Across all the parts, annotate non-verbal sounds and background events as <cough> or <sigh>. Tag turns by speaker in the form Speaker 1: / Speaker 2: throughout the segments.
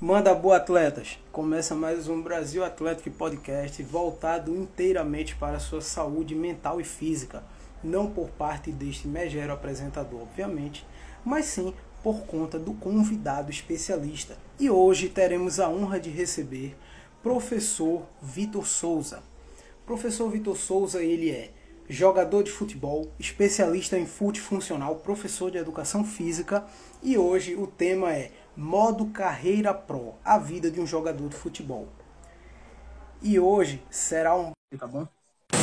Speaker 1: Manda boa, atletas! Começa mais um Brasil Atlético Podcast voltado inteiramente para a sua saúde mental e física. Não por parte deste megero apresentador, obviamente, mas sim por conta do convidado especialista. E hoje teremos a honra de receber professor Vitor Souza. Professor Vitor Souza, ele é jogador de futebol, especialista em fute funcional, professor de educação física e hoje o tema é Modo Carreira Pro, a vida de um jogador de futebol. E hoje será um tá bom?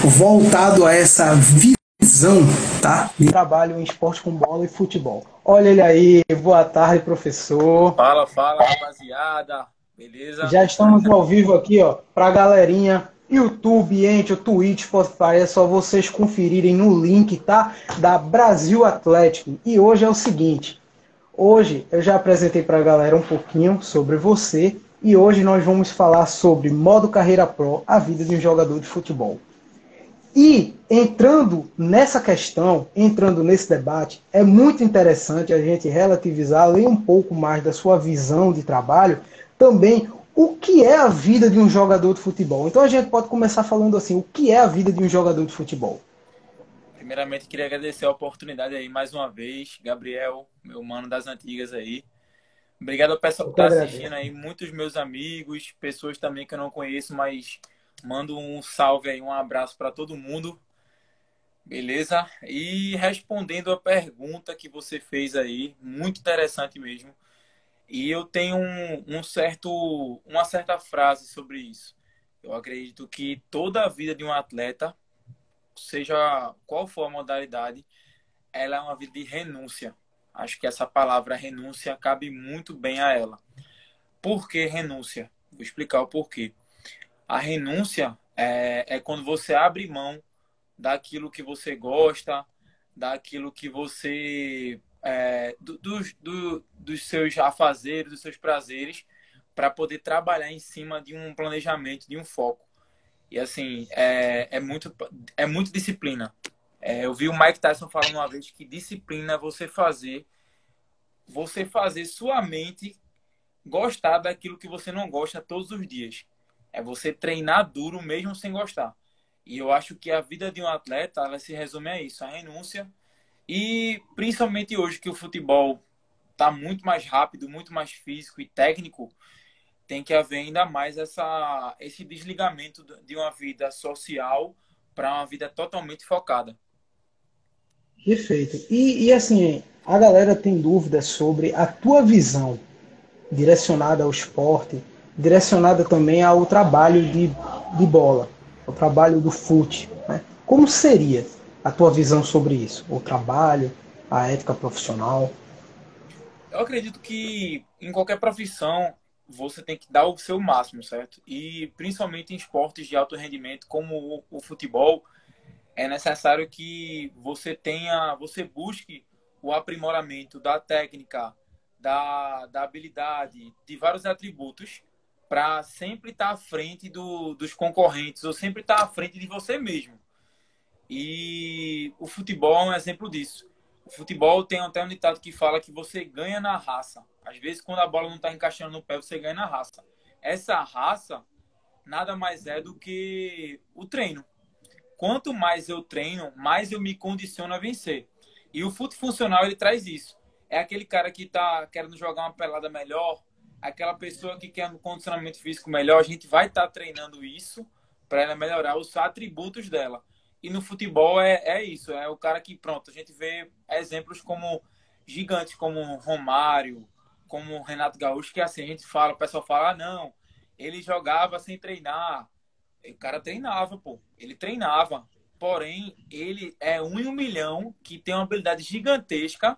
Speaker 1: voltado a essa visão, tá? De trabalho em esporte com bola e futebol. Olha ele aí, boa tarde, professor.
Speaker 2: Fala, fala, rapaziada. Beleza?
Speaker 1: Já estamos ao vivo aqui, ó, pra galerinha YouTube, Ente, o Twitch, Spotify, é só vocês conferirem no link, tá? Da Brasil Atlético. E hoje é o seguinte, Hoje eu já apresentei para a galera um pouquinho sobre você e hoje nós vamos falar sobre modo carreira pro, a vida de um jogador de futebol. E entrando nessa questão, entrando nesse debate, é muito interessante a gente relativizar, além um pouco mais da sua visão de trabalho, também o que é a vida de um jogador de futebol. Então a gente pode começar falando assim, o que é a vida de um jogador de futebol?
Speaker 2: Primeiramente, queria agradecer a oportunidade aí mais uma vez, Gabriel, meu mano das antigas aí. Obrigado ao pessoal que está assistindo aí, muitos meus amigos, pessoas também que eu não conheço, mas mando um salve aí, um abraço para todo mundo. Beleza? E respondendo a pergunta que você fez aí, muito interessante mesmo. E eu tenho um, um certo, uma certa frase sobre isso. Eu acredito que toda a vida de um atleta seja qual for a modalidade, ela é uma vida de renúncia. Acho que essa palavra renúncia cabe muito bem a ela. Por que renúncia? Vou explicar o porquê. A renúncia é, é quando você abre mão daquilo que você gosta, daquilo que você. É, do, do, dos seus afazeres, dos seus prazeres, para poder trabalhar em cima de um planejamento, de um foco. E assim, é, é, muito, é muito disciplina. É, eu vi o Mike Tyson falando uma vez que disciplina é você fazer, você fazer sua mente gostar daquilo que você não gosta todos os dias. É você treinar duro mesmo sem gostar. E eu acho que a vida de um atleta ela se resume a isso, a renúncia. E principalmente hoje que o futebol está muito mais rápido, muito mais físico e técnico, tem que haver ainda mais essa, esse desligamento de uma vida social para uma vida totalmente focada.
Speaker 1: Perfeito. E, e, assim, a galera tem dúvidas sobre a tua visão direcionada ao esporte, direcionada também ao trabalho de, de bola, ao trabalho do fute. Né? Como seria a tua visão sobre isso? O trabalho, a ética profissional?
Speaker 2: Eu acredito que em qualquer profissão você tem que dar o seu máximo, certo? E principalmente em esportes de alto rendimento como o, o futebol, é necessário que você tenha, você busque o aprimoramento da técnica, da, da habilidade, de vários atributos para sempre estar tá à frente do, dos concorrentes ou sempre estar tá à frente de você mesmo. E o futebol é um exemplo disso. Futebol tem até um ditado que fala que você ganha na raça. Às vezes, quando a bola não está encaixando no pé, você ganha na raça. Essa raça nada mais é do que o treino. Quanto mais eu treino, mais eu me condiciono a vencer. E o fute funcional ele traz isso. É aquele cara que está querendo jogar uma pelada melhor, aquela pessoa que quer um condicionamento físico melhor. A gente vai estar tá treinando isso para ela melhorar os atributos dela. E no futebol é, é isso, é o cara que, pronto, a gente vê exemplos como gigantes como Romário, como Renato Gaúcho, que assim, a gente fala, o pessoal fala, ah, não, ele jogava sem treinar. O cara treinava, pô. Ele treinava. Porém, ele é um em um milhão que tem uma habilidade gigantesca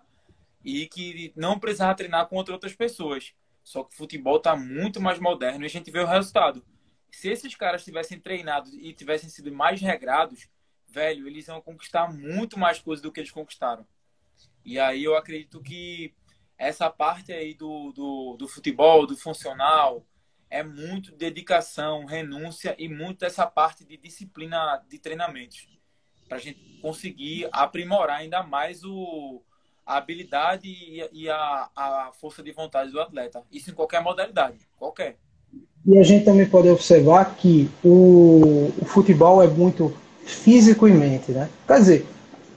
Speaker 2: e que não precisava treinar com outras pessoas. Só que o futebol está muito mais moderno e a gente vê o resultado. Se esses caras tivessem treinado e tivessem sido mais regrados, velho, eles iam conquistar muito mais coisas do que eles conquistaram. E aí eu acredito que essa parte aí do, do, do futebol, do funcional, é muito dedicação, renúncia e muito essa parte de disciplina de treinamentos. Para a gente conseguir aprimorar ainda mais o, a habilidade e, a, a força de vontade do atleta. Isso em qualquer modalidade, qualquer.
Speaker 1: E a gente também pode observar que o, o futebol é muito físico e mente, né? Quer dizer,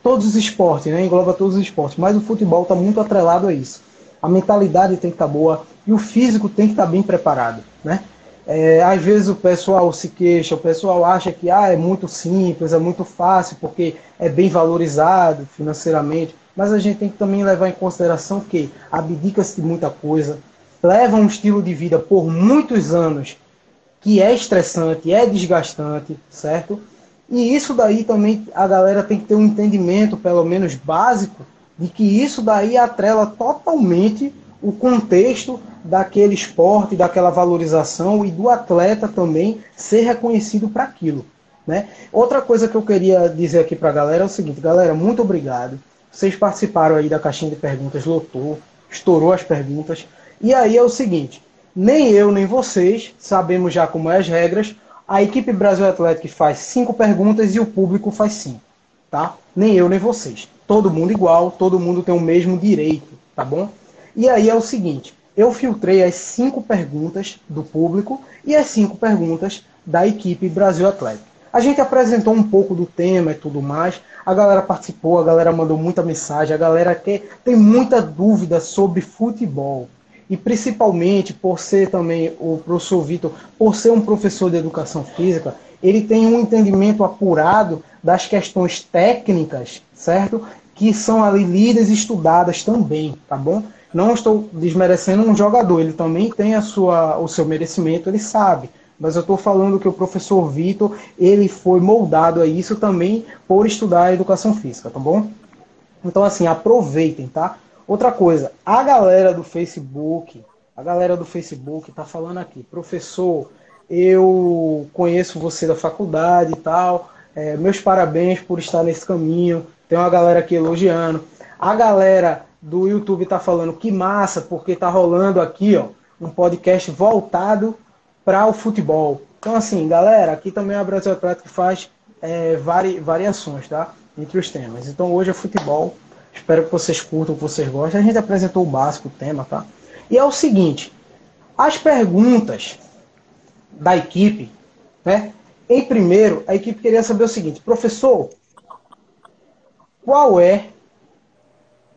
Speaker 1: todos os esportes, né? Engloba todos os esportes, mas o futebol está muito atrelado a isso. A mentalidade tem que estar tá boa e o físico tem que estar tá bem preparado, né? É, às vezes o pessoal se queixa, o pessoal acha que ah, é muito simples, é muito fácil, porque é bem valorizado financeiramente, mas a gente tem que também levar em consideração que abdica-se de muita coisa, leva um estilo de vida por muitos anos que é estressante, é desgastante, certo? E isso daí também a galera tem que ter um entendimento, pelo menos básico, de que isso daí atrela totalmente o contexto daquele esporte, daquela valorização e do atleta também ser reconhecido para aquilo. Né? Outra coisa que eu queria dizer aqui para a galera é o seguinte, galera, muito obrigado. Vocês participaram aí da caixinha de perguntas, lotou, estourou as perguntas. E aí é o seguinte, nem eu nem vocês sabemos já como é as regras. A equipe Brasil Atlético faz cinco perguntas e o público faz cinco, tá? Nem eu nem vocês. Todo mundo igual, todo mundo tem o mesmo direito, tá bom? E aí é o seguinte, eu filtrei as cinco perguntas do público e as cinco perguntas da equipe Brasil Atlético. A gente apresentou um pouco do tema e tudo mais. A galera participou, a galera mandou muita mensagem, a galera quer, tem muita dúvida sobre futebol. E principalmente por ser também o professor Vitor, por ser um professor de educação física, ele tem um entendimento apurado das questões técnicas, certo? Que são ali lidas e estudadas também, tá bom? Não estou desmerecendo um jogador, ele também tem a sua, o seu merecimento, ele sabe. Mas eu estou falando que o professor Vitor, ele foi moldado a isso também por estudar a educação física, tá bom? Então, assim, aproveitem, tá? Outra coisa, a galera do Facebook, a galera do Facebook tá falando aqui, professor, eu conheço você da faculdade e tal, é, meus parabéns por estar nesse caminho, tem uma galera aqui elogiando. A galera do YouTube tá falando que massa, porque tá rolando aqui, ó, um podcast voltado para o futebol. Então, assim, galera, aqui também a Brasil Atlético faz é, vari, variações, tá? Entre os temas. Então, hoje é futebol. Espero que vocês curtam, que vocês gostem. A gente apresentou o básico, o tema, tá? E é o seguinte: as perguntas da equipe, né? Em primeiro, a equipe queria saber o seguinte: professor, qual é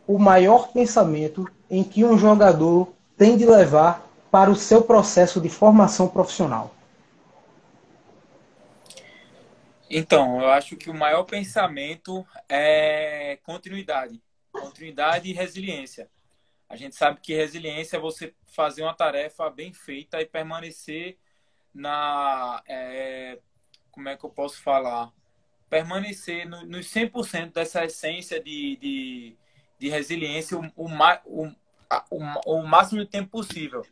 Speaker 1: o maior pensamento em que um jogador tem de levar para o seu processo de formação profissional?
Speaker 2: Então, eu acho que o maior pensamento é continuidade. Continuidade e resiliência. A gente sabe que resiliência é você fazer uma tarefa bem feita e permanecer na. É, como é que eu posso falar? Permanecer no, nos 100% dessa essência de, de de resiliência o, o, o, o máximo de tempo possível.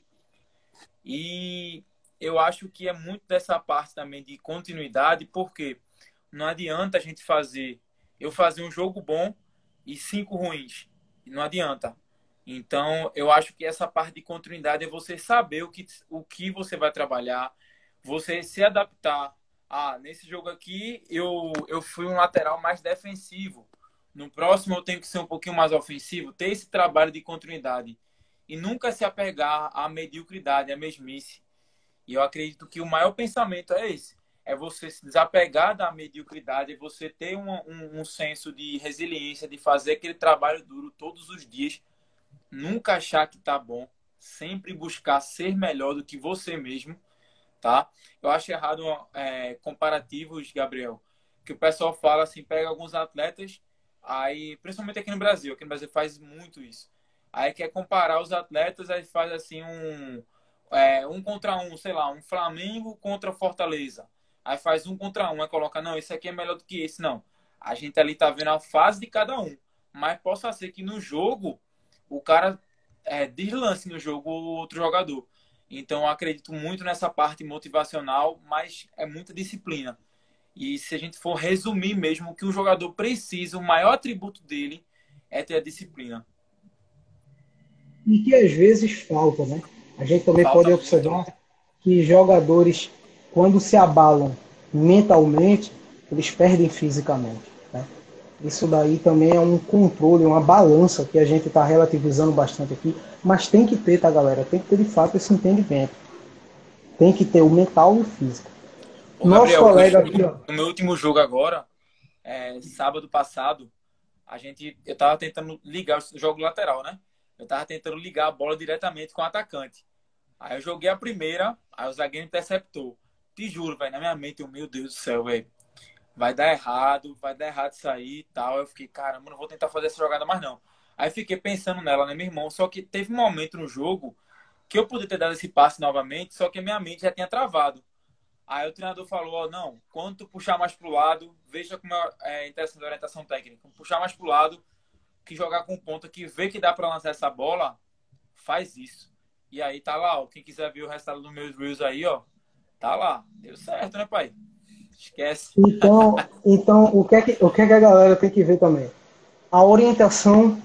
Speaker 2: E eu acho que é muito dessa parte também de continuidade, porque não adianta a gente fazer, eu fazer um jogo bom e cinco ruins. Não adianta. Então, eu acho que essa parte de continuidade é você saber o que, o que você vai trabalhar, você se adaptar. Ah, nesse jogo aqui eu, eu fui um lateral mais defensivo. No próximo eu tenho que ser um pouquinho mais ofensivo, ter esse trabalho de continuidade e nunca se apegar à mediocridade, à mesmice. E eu acredito que o maior pensamento é esse: é você se desapegar da mediocridade, é você ter um, um, um senso de resiliência, de fazer aquele trabalho duro todos os dias, nunca achar que tá bom, sempre buscar ser melhor do que você mesmo, tá? Eu acho errado é, comparativos, Gabriel, que o pessoal fala assim, pega alguns atletas Aí, principalmente aqui no Brasil, aqui no Brasil faz muito isso. Aí quer comparar os atletas, aí faz assim um, é, um contra um, sei lá, um Flamengo contra Fortaleza. Aí faz um contra um, aí coloca, não, esse aqui é melhor do que esse, não. A gente ali tá vendo a fase de cada um. Mas possa ser que no jogo o cara é, deslance no jogo o outro jogador. Então acredito muito nessa parte motivacional, mas é muita disciplina. E se a gente for resumir mesmo, o que o jogador precisa, o maior atributo dele é ter a disciplina.
Speaker 1: E que às vezes falta, né? A gente também falta pode observar que jogadores, quando se abalam mentalmente, eles perdem fisicamente. Né? Isso daí também é um controle, uma balança que a gente está relativizando bastante aqui, mas tem que ter, tá, galera? Tem que ter de fato esse entendimento. Tem que ter o mental e o físico.
Speaker 2: Ô, Nosso Gabriel, colega aqui, ó. No meu último jogo agora, é, sábado passado, a gente, eu tava tentando ligar o jogo lateral, né? Eu tava tentando ligar a bola diretamente com o atacante. Aí eu joguei a primeira, aí o zagueiro interceptou. Te juro, velho, na minha mente, eu, meu Deus do céu, velho vai dar errado, vai dar errado isso aí e tal. Eu fiquei, caramba, não vou tentar fazer essa jogada mais não. Aí fiquei pensando nela, né, meu irmão? Só que teve um momento no jogo que eu poderia ter dado esse passe novamente, só que a minha mente já tinha travado. Aí o treinador falou, ó, não, quando tu puxar mais pro lado, veja como é, é interessante a orientação técnica. Puxar mais pro lado, que jogar com ponta, que vê que dá para lançar essa bola, faz isso. E aí tá lá, ó, quem quiser ver o resultado dos meus reels aí, ó, tá lá. Deu certo, né, pai? Esquece.
Speaker 1: Então, então o, que é que, o que é que a galera tem que ver também? A orientação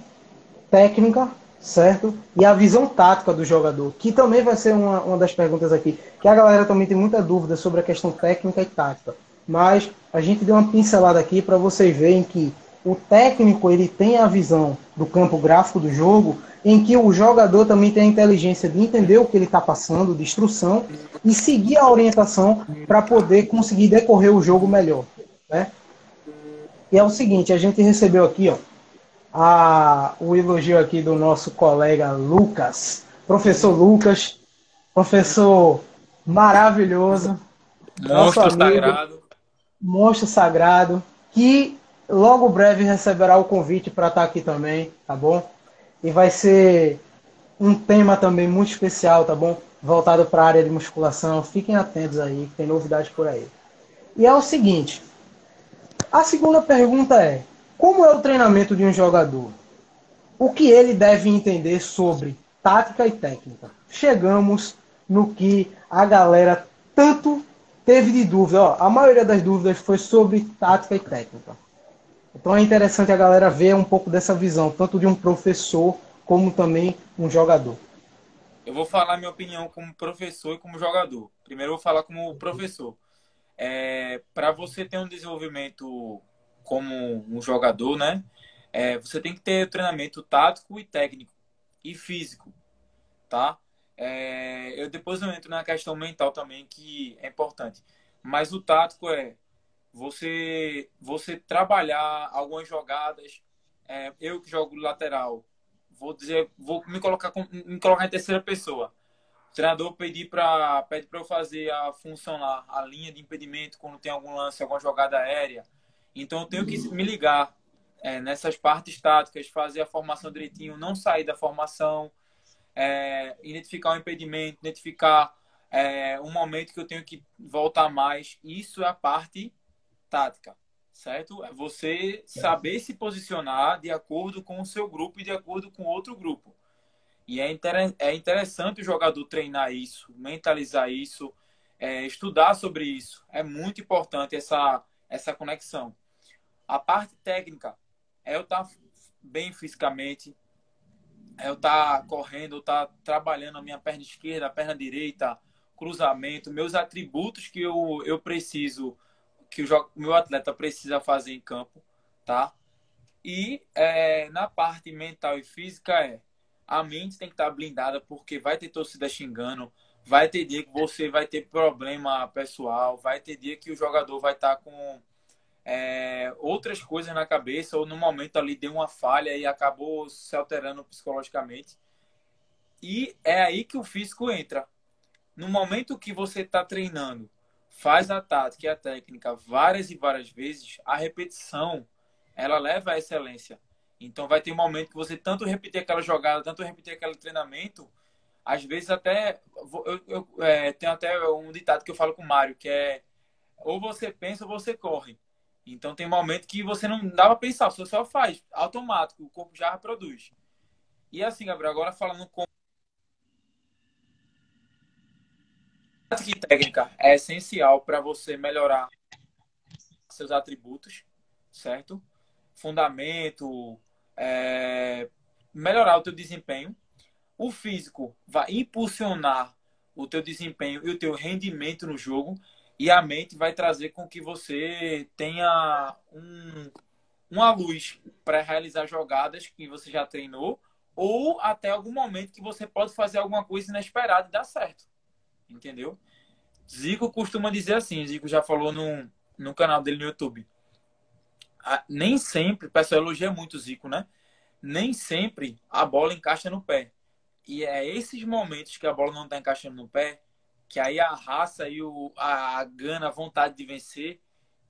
Speaker 1: técnica, certo? E a visão tática do jogador, que também vai ser uma, uma das perguntas aqui. Que a galera também tem muita dúvida sobre a questão técnica e tática. Mas a gente deu uma pincelada aqui para vocês verem que o técnico ele tem a visão do campo gráfico do jogo, em que o jogador também tem a inteligência de entender o que ele está passando, de instrução, e seguir a orientação para poder conseguir decorrer o jogo melhor. Né? E é o seguinte, a gente recebeu aqui ó, a, o elogio aqui do nosso colega Lucas, professor Lucas, professor maravilhoso,
Speaker 2: monstro amigo, sagrado,
Speaker 1: monstro sagrado, que logo breve receberá o convite para estar tá aqui também, tá bom? E vai ser um tema também muito especial, tá bom? Voltado para a área de musculação. Fiquem atentos aí, tem novidades por aí. E é o seguinte: a segunda pergunta é: como é o treinamento de um jogador? O que ele deve entender sobre tática e técnica? Chegamos no que a galera tanto teve de dúvida. Ó, a maioria das dúvidas foi sobre tática e técnica. Então é interessante a galera ver um pouco dessa visão, tanto de um professor como também um jogador.
Speaker 2: Eu vou falar minha opinião como professor e como jogador. Primeiro eu vou falar como professor. É, Para você ter um desenvolvimento como um jogador, né? É, você tem que ter treinamento tático e técnico e físico, tá? É, eu depois eu entro na questão mental também que é importante. Mas o tático é você você trabalhar algumas jogadas. É, eu que jogo lateral, vou dizer, vou me colocar me colocar em terceira pessoa. O treinador pedir para pede para eu fazer a função lá, a linha de impedimento quando tem algum lance, alguma jogada aérea. Então eu tenho que me ligar é, nessas partes táticas, fazer a formação direitinho, não sair da formação, é, identificar o impedimento, identificar é, um momento que eu tenho que voltar mais. Isso é a parte tática, certo? É você saber se posicionar de acordo com o seu grupo e de acordo com outro grupo. E é, inter... é interessante o jogador treinar isso, mentalizar isso, é, estudar sobre isso. É muito importante essa, essa conexão. A parte técnica é eu estar tá bem fisicamente, é eu estar tá correndo, estar tá trabalhando a minha perna esquerda, a perna direita, cruzamento, meus atributos que eu, eu preciso que o meu atleta precisa fazer em campo, tá? E é, na parte mental e física é a mente tem que estar blindada porque vai ter torcida xingando, vai ter dia que você vai ter problema pessoal, vai ter dia que o jogador vai estar com é, outras coisas na cabeça ou no momento ali deu uma falha e acabou se alterando psicologicamente. E é aí que o físico entra. No momento que você está treinando faz a tática e a técnica várias e várias vezes, a repetição ela leva à excelência. Então vai ter um momento que você tanto repetir aquela jogada, tanto repetir aquele treinamento, às vezes até eu, eu é, tenho até um ditado que eu falo com o Mário, que é ou você pensa ou você corre. Então tem um momento que você não dá para pensar, você só faz, automático, o corpo já reproduz. E assim, Gabriel, agora falando com tática e técnica é essencial para você melhorar seus atributos, certo? Fundamento, é, melhorar o teu desempenho. O físico vai impulsionar o teu desempenho e o teu rendimento no jogo e a mente vai trazer com que você tenha um, uma luz para realizar jogadas que você já treinou, ou até algum momento que você pode fazer alguma coisa inesperada e dar certo. Entendeu? Zico costuma dizer assim, Zico já falou no, no canal dele no YouTube. Ah, nem sempre, o pessoal elogia muito Zico, né? Nem sempre a bola encaixa no pé. E é esses momentos que a bola não está encaixando no pé, que aí a raça e o, a, a gana, a vontade de vencer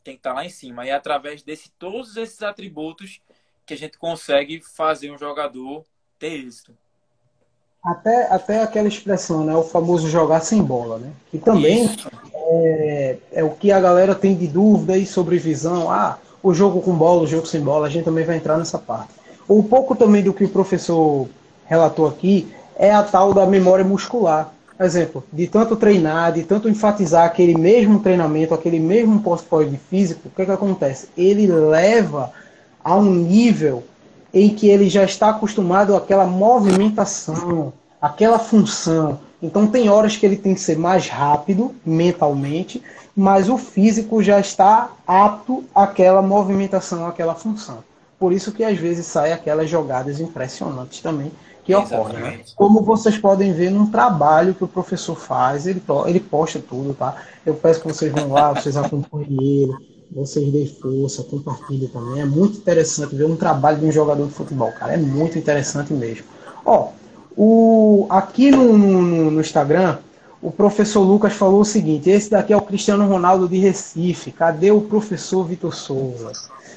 Speaker 2: tem que estar tá lá em cima. E é através desse todos esses atributos que a gente consegue fazer um jogador ter êxito.
Speaker 1: Até, até aquela expressão, né? O famoso jogar sem bola, né? Que também é, é, o que a galera tem de dúvida aí sobre visão. Ah, o jogo com bola, o jogo sem bola, a gente também vai entrar nessa parte. Um pouco também do que o professor relatou aqui é a tal da memória muscular. Exemplo, de tanto treinar, de tanto enfatizar aquele mesmo treinamento, aquele mesmo pós-pódio físico, o que, que acontece? Ele leva a um nível em que ele já está acostumado àquela movimentação, aquela função. Então tem horas que ele tem que ser mais rápido mentalmente, mas o físico já está apto àquela movimentação, àquela função. Por isso que às vezes saem aquelas jogadas impressionantes também que ocorrem. Né? Como vocês podem ver num trabalho que o professor faz, ele, ele posta tudo, tá? Eu peço que vocês vão lá, vocês acompanhem ele, vocês deem força, compartilhem também. É muito interessante ver um trabalho de um jogador de futebol, cara. É muito interessante mesmo. Ó, o, aqui no, no, no Instagram, o professor Lucas falou o seguinte: esse daqui é o Cristiano Ronaldo de Recife. Cadê o professor Vitor Souza?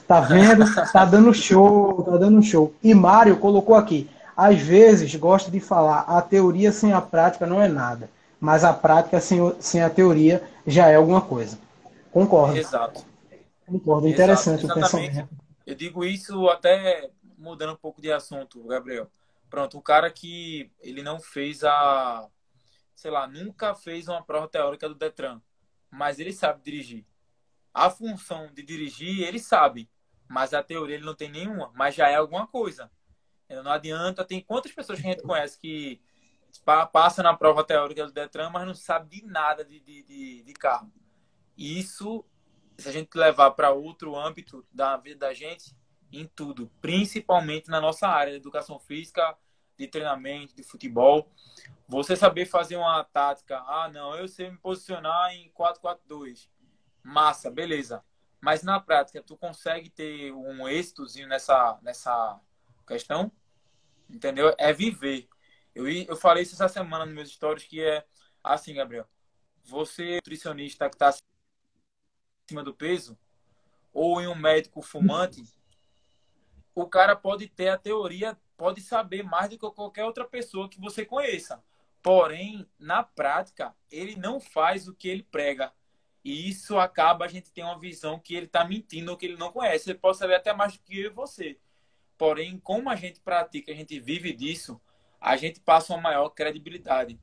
Speaker 1: Tá vendo? Tá dando show, tá dando show. E Mário colocou aqui: às vezes gosto de falar, a teoria sem a prática não é nada, mas a prática sem, sem a teoria já é alguma coisa. Concordo.
Speaker 2: Exato.
Speaker 1: Concordo, interessante Exato, o pensamento.
Speaker 2: Eu digo isso até mudando um pouco de assunto, Gabriel. Pronto, o cara que ele não fez a, sei lá, nunca fez uma prova teórica do Detran, mas ele sabe dirigir. A função de dirigir, ele sabe, mas a teoria ele não tem nenhuma, mas já é alguma coisa. Não adianta. Tem quantas pessoas que a gente conhece que passa na prova teórica do Detran, mas não sabe de nada de, de, de, de carro. Isso, se a gente levar para outro âmbito da vida da gente, em tudo, principalmente na nossa área de educação física, de treinamento, de futebol. Você saber fazer uma tática, ah, não, eu sei me posicionar em 4-4-2. Massa, beleza. Mas na prática, tu consegue ter um êxitozinho nessa, nessa questão? entendeu? É viver. Eu, eu falei isso essa semana nos meus stories, que é assim, Gabriel. Você, nutricionista que está acima do peso, ou em um médico fumante, o cara pode ter a teoria, pode saber mais do que qualquer outra pessoa que você conheça. Porém, na prática, ele não faz o que ele prega. E isso acaba a gente ter uma visão que ele está mentindo ou que ele não conhece. Ele pode saber até mais do que você. Porém, como a gente pratica, a gente vive disso, a gente passa uma maior credibilidade.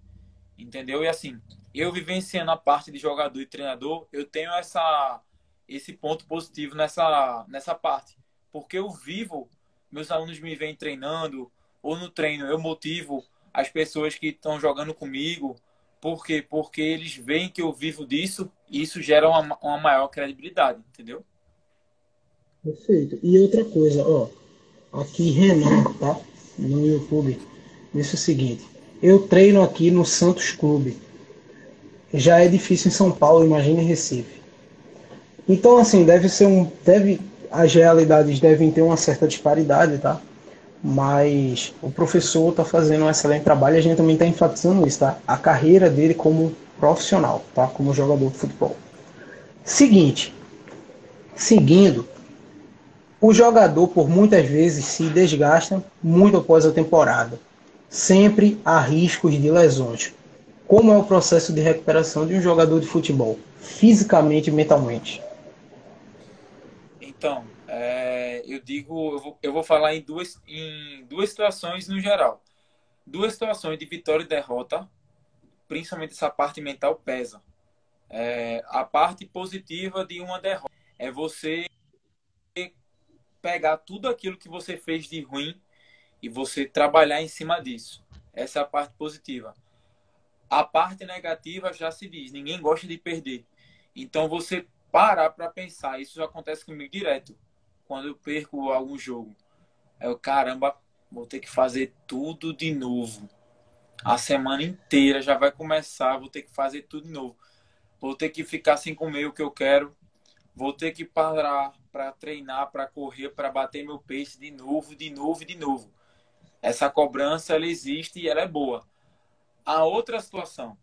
Speaker 2: Entendeu? E assim, eu vivenciando a parte de jogador e treinador, eu tenho essa esse ponto positivo nessa nessa parte, porque eu vivo, meus alunos me vêm treinando ou no treino eu motivo as pessoas que estão jogando comigo, por quê? Porque eles veem que eu vivo disso e isso gera uma, uma maior credibilidade, entendeu?
Speaker 1: Perfeito. E outra coisa, ó, aqui Renan, tá? No YouTube. Disse o seguinte: Eu treino aqui no Santos Clube. Já é difícil em São Paulo, imagine Recife. Então, assim, deve ser um. Deve, as realidades devem ter uma certa disparidade, tá? Mas o professor está fazendo um excelente trabalho a gente também está enfatizando isso, tá? A carreira dele como profissional, tá? Como jogador de futebol. Seguinte, seguindo, o jogador, por muitas vezes, se desgasta muito após a temporada. Sempre há riscos de lesões. Como é o processo de recuperação de um jogador de futebol, fisicamente e mentalmente?
Speaker 2: Então, é, eu digo, eu vou, eu vou, falar em duas, em duas situações no geral. Duas situações de vitória e derrota, principalmente essa parte mental pesa. É, a parte positiva de uma derrota é você pegar tudo aquilo que você fez de ruim e você trabalhar em cima disso. Essa é a parte positiva. A parte negativa já se diz, ninguém gosta de perder. Então você parar para pensar, isso acontece comigo direto. quando eu perco algum jogo. Eu, caramba, vou ter que fazer tudo de novo. A semana inteira já vai começar, vou ter que fazer tudo de novo. Vou ter que ficar sem comer o que eu quero. Vou ter que parar para treinar, para correr, para bater meu pace de novo, de novo, de novo. Essa cobrança ela existe e ela é boa. A outra situação,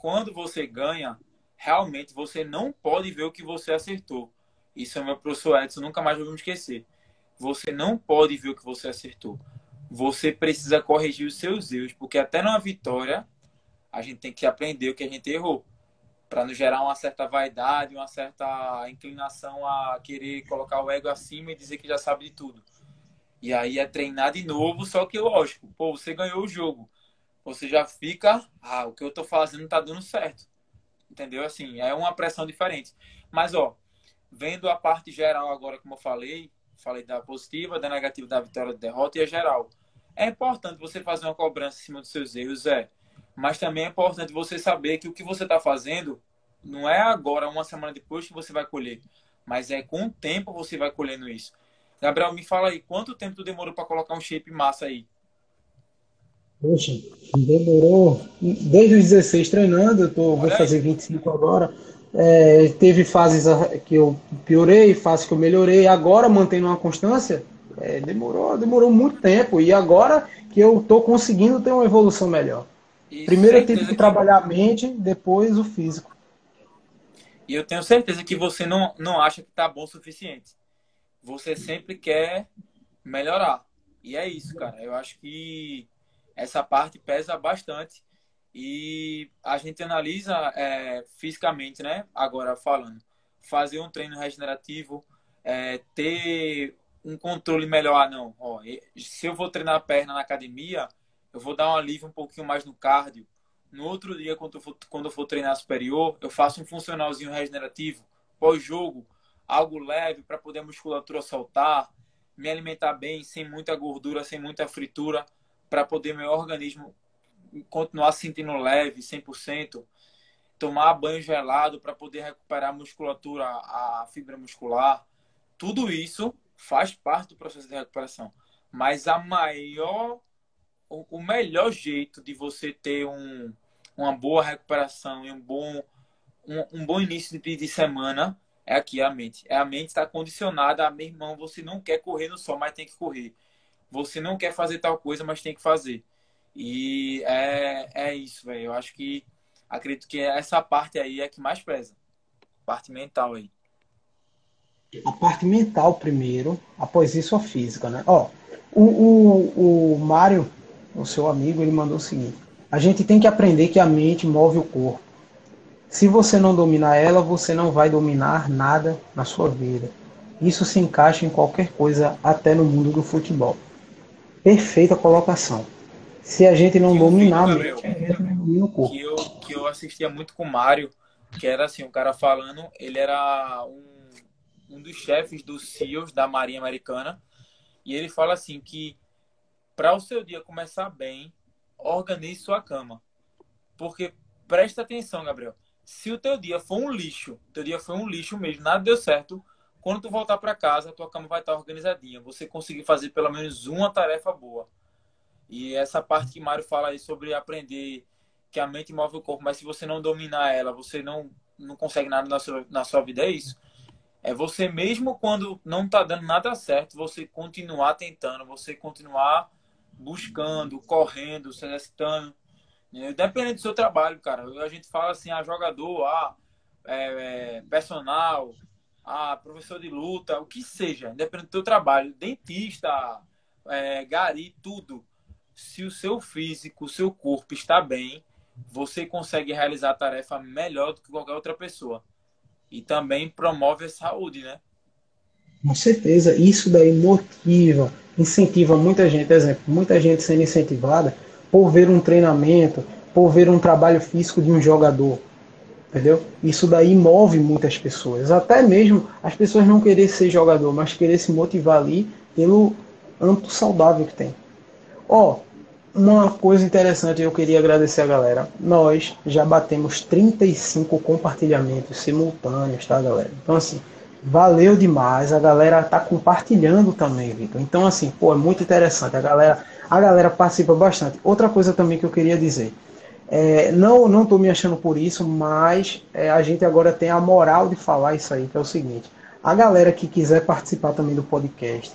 Speaker 2: quando você ganha, realmente você não pode ver o que você acertou. Isso é meu professor Edson, nunca mais vou me esquecer. Você não pode ver o que você acertou. Você precisa corrigir os seus erros, porque até numa vitória a gente tem que aprender o que a gente errou, para não gerar uma certa vaidade, uma certa inclinação a querer colocar o ego acima e dizer que já sabe de tudo. E aí é treinar de novo, só que lógico, pô, você ganhou o jogo. Você já fica, ah, o que eu tô fazendo tá dando certo. Entendeu? Assim, é uma pressão diferente. Mas, ó, vendo a parte geral agora, como eu falei, falei da positiva, da negativa, da vitória, da derrota e a geral. É importante você fazer uma cobrança em cima dos seus erros, é. Mas também é importante você saber que o que você está fazendo não é agora, uma semana depois, que você vai colher. Mas é com o tempo você vai colhendo isso. Gabriel, me fala aí, quanto tempo tu demorou para colocar um shape massa aí?
Speaker 1: Poxa, demorou desde os 16 treinando, eu tô, vou fazer 25 agora. É, teve fases que eu piorei, fases que eu melhorei. Agora, mantendo uma constância, é, demorou, demorou muito tempo. E agora que eu estou conseguindo ter uma evolução melhor. E Primeiro eu tive que, que trabalhar a mente, depois o físico.
Speaker 2: E eu tenho certeza que você não, não acha que está bom o suficiente. Você sempre quer melhorar. E é isso, cara. Eu acho que essa parte pesa bastante e a gente analisa é, fisicamente, né? Agora falando, fazer um treino regenerativo, é, ter um controle melhor. Ah, não, ó, se eu vou treinar a perna na academia, eu vou dar um alívio um pouquinho mais no cardio. No outro dia, quando eu for, quando eu for treinar superior, eu faço um funcionalzinho regenerativo, pós-jogo, algo leve para poder a musculatura soltar, me alimentar bem, sem muita gordura, sem muita fritura para poder meu organismo continuar se sentindo leve, 100%, tomar banho gelado para poder recuperar a musculatura, a fibra muscular. Tudo isso faz parte do processo de recuperação. Mas a maior, o melhor jeito de você ter um, uma boa recuperação e um bom, um, um bom início de, de semana é aqui a mente. É a mente está condicionada a, meu irmão, você não quer correr no sol, mas tem que correr você não quer fazer tal coisa, mas tem que fazer. E é, é isso, velho. Eu acho que acredito que essa parte aí é que mais pesa. Parte mental aí.
Speaker 1: A parte mental primeiro, após isso a física, né? Ó, o, o, o Mário, o seu amigo, ele mandou o seguinte: a gente tem que aprender que a mente move o corpo. Se você não dominar ela, você não vai dominar nada na sua vida. Isso se encaixa em qualquer coisa, até no mundo do futebol perfeita colocação. Se a gente não dominar a gente não domina o corpo.
Speaker 2: Que eu, que eu assistia muito com o Mário, que era assim, o cara falando, ele era um, um dos chefes dos SEALs da Marinha Americana, e ele fala assim que para o seu dia começar bem, organize sua cama. Porque presta atenção, Gabriel. Se o teu dia for um lixo, teu dia foi um lixo mesmo, nada deu certo, quando tu voltar para casa, a tua cama vai estar organizadinha. Você conseguir fazer pelo menos uma tarefa boa. E essa parte que Mário fala aí sobre aprender que a mente move o corpo, mas se você não dominar ela, você não, não consegue nada na sua, na sua vida, é isso. É você mesmo quando não tá dando nada certo, você continuar tentando, você continuar buscando, correndo, se exercitando. Independente do seu trabalho, cara. A gente fala assim, ah, jogador, ah, é, é, personal, a professor de luta, o que seja, independente do teu trabalho, dentista, é, gari, tudo. Se o seu físico, o seu corpo está bem, você consegue realizar a tarefa melhor do que qualquer outra pessoa. E também promove a saúde, né?
Speaker 1: Com certeza, isso daí motiva, incentiva muita gente. Exemplo, muita gente sendo incentivada por ver um treinamento, por ver um trabalho físico de um jogador Entendeu? Isso daí move muitas pessoas. Até mesmo as pessoas não querer ser jogador, mas querer se motivar ali pelo âmbito saudável que tem. Ó, uma coisa interessante eu queria agradecer a galera. Nós já batemos 35 compartilhamentos simultâneos, tá, galera? Então, assim, Valeu demais. A galera tá compartilhando também, Vitor. Então, assim, pô, é muito interessante. A galera, a galera participa bastante. Outra coisa também que eu queria dizer. É, não não estou me achando por isso, mas é, a gente agora tem a moral de falar isso aí, que é o seguinte. A galera que quiser participar também do podcast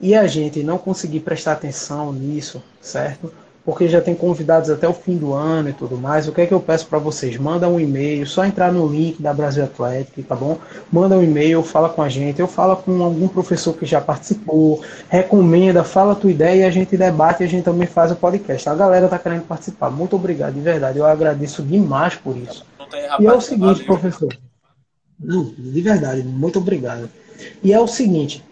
Speaker 1: e a gente não conseguir prestar atenção nisso, certo? Porque já tem convidados até o fim do ano e tudo mais. O que é que eu peço para vocês? Manda um e-mail, só entrar no link da Brasil Atlético, tá bom? Manda um e-mail, fala com a gente, eu falo com algum professor que já participou, recomenda, fala a tua ideia e a gente debate e a gente também faz o podcast. A galera tá querendo participar. Muito obrigado, de verdade. Eu agradeço demais por isso. E é o seguinte, professor. de verdade, muito obrigado. E é o seguinte,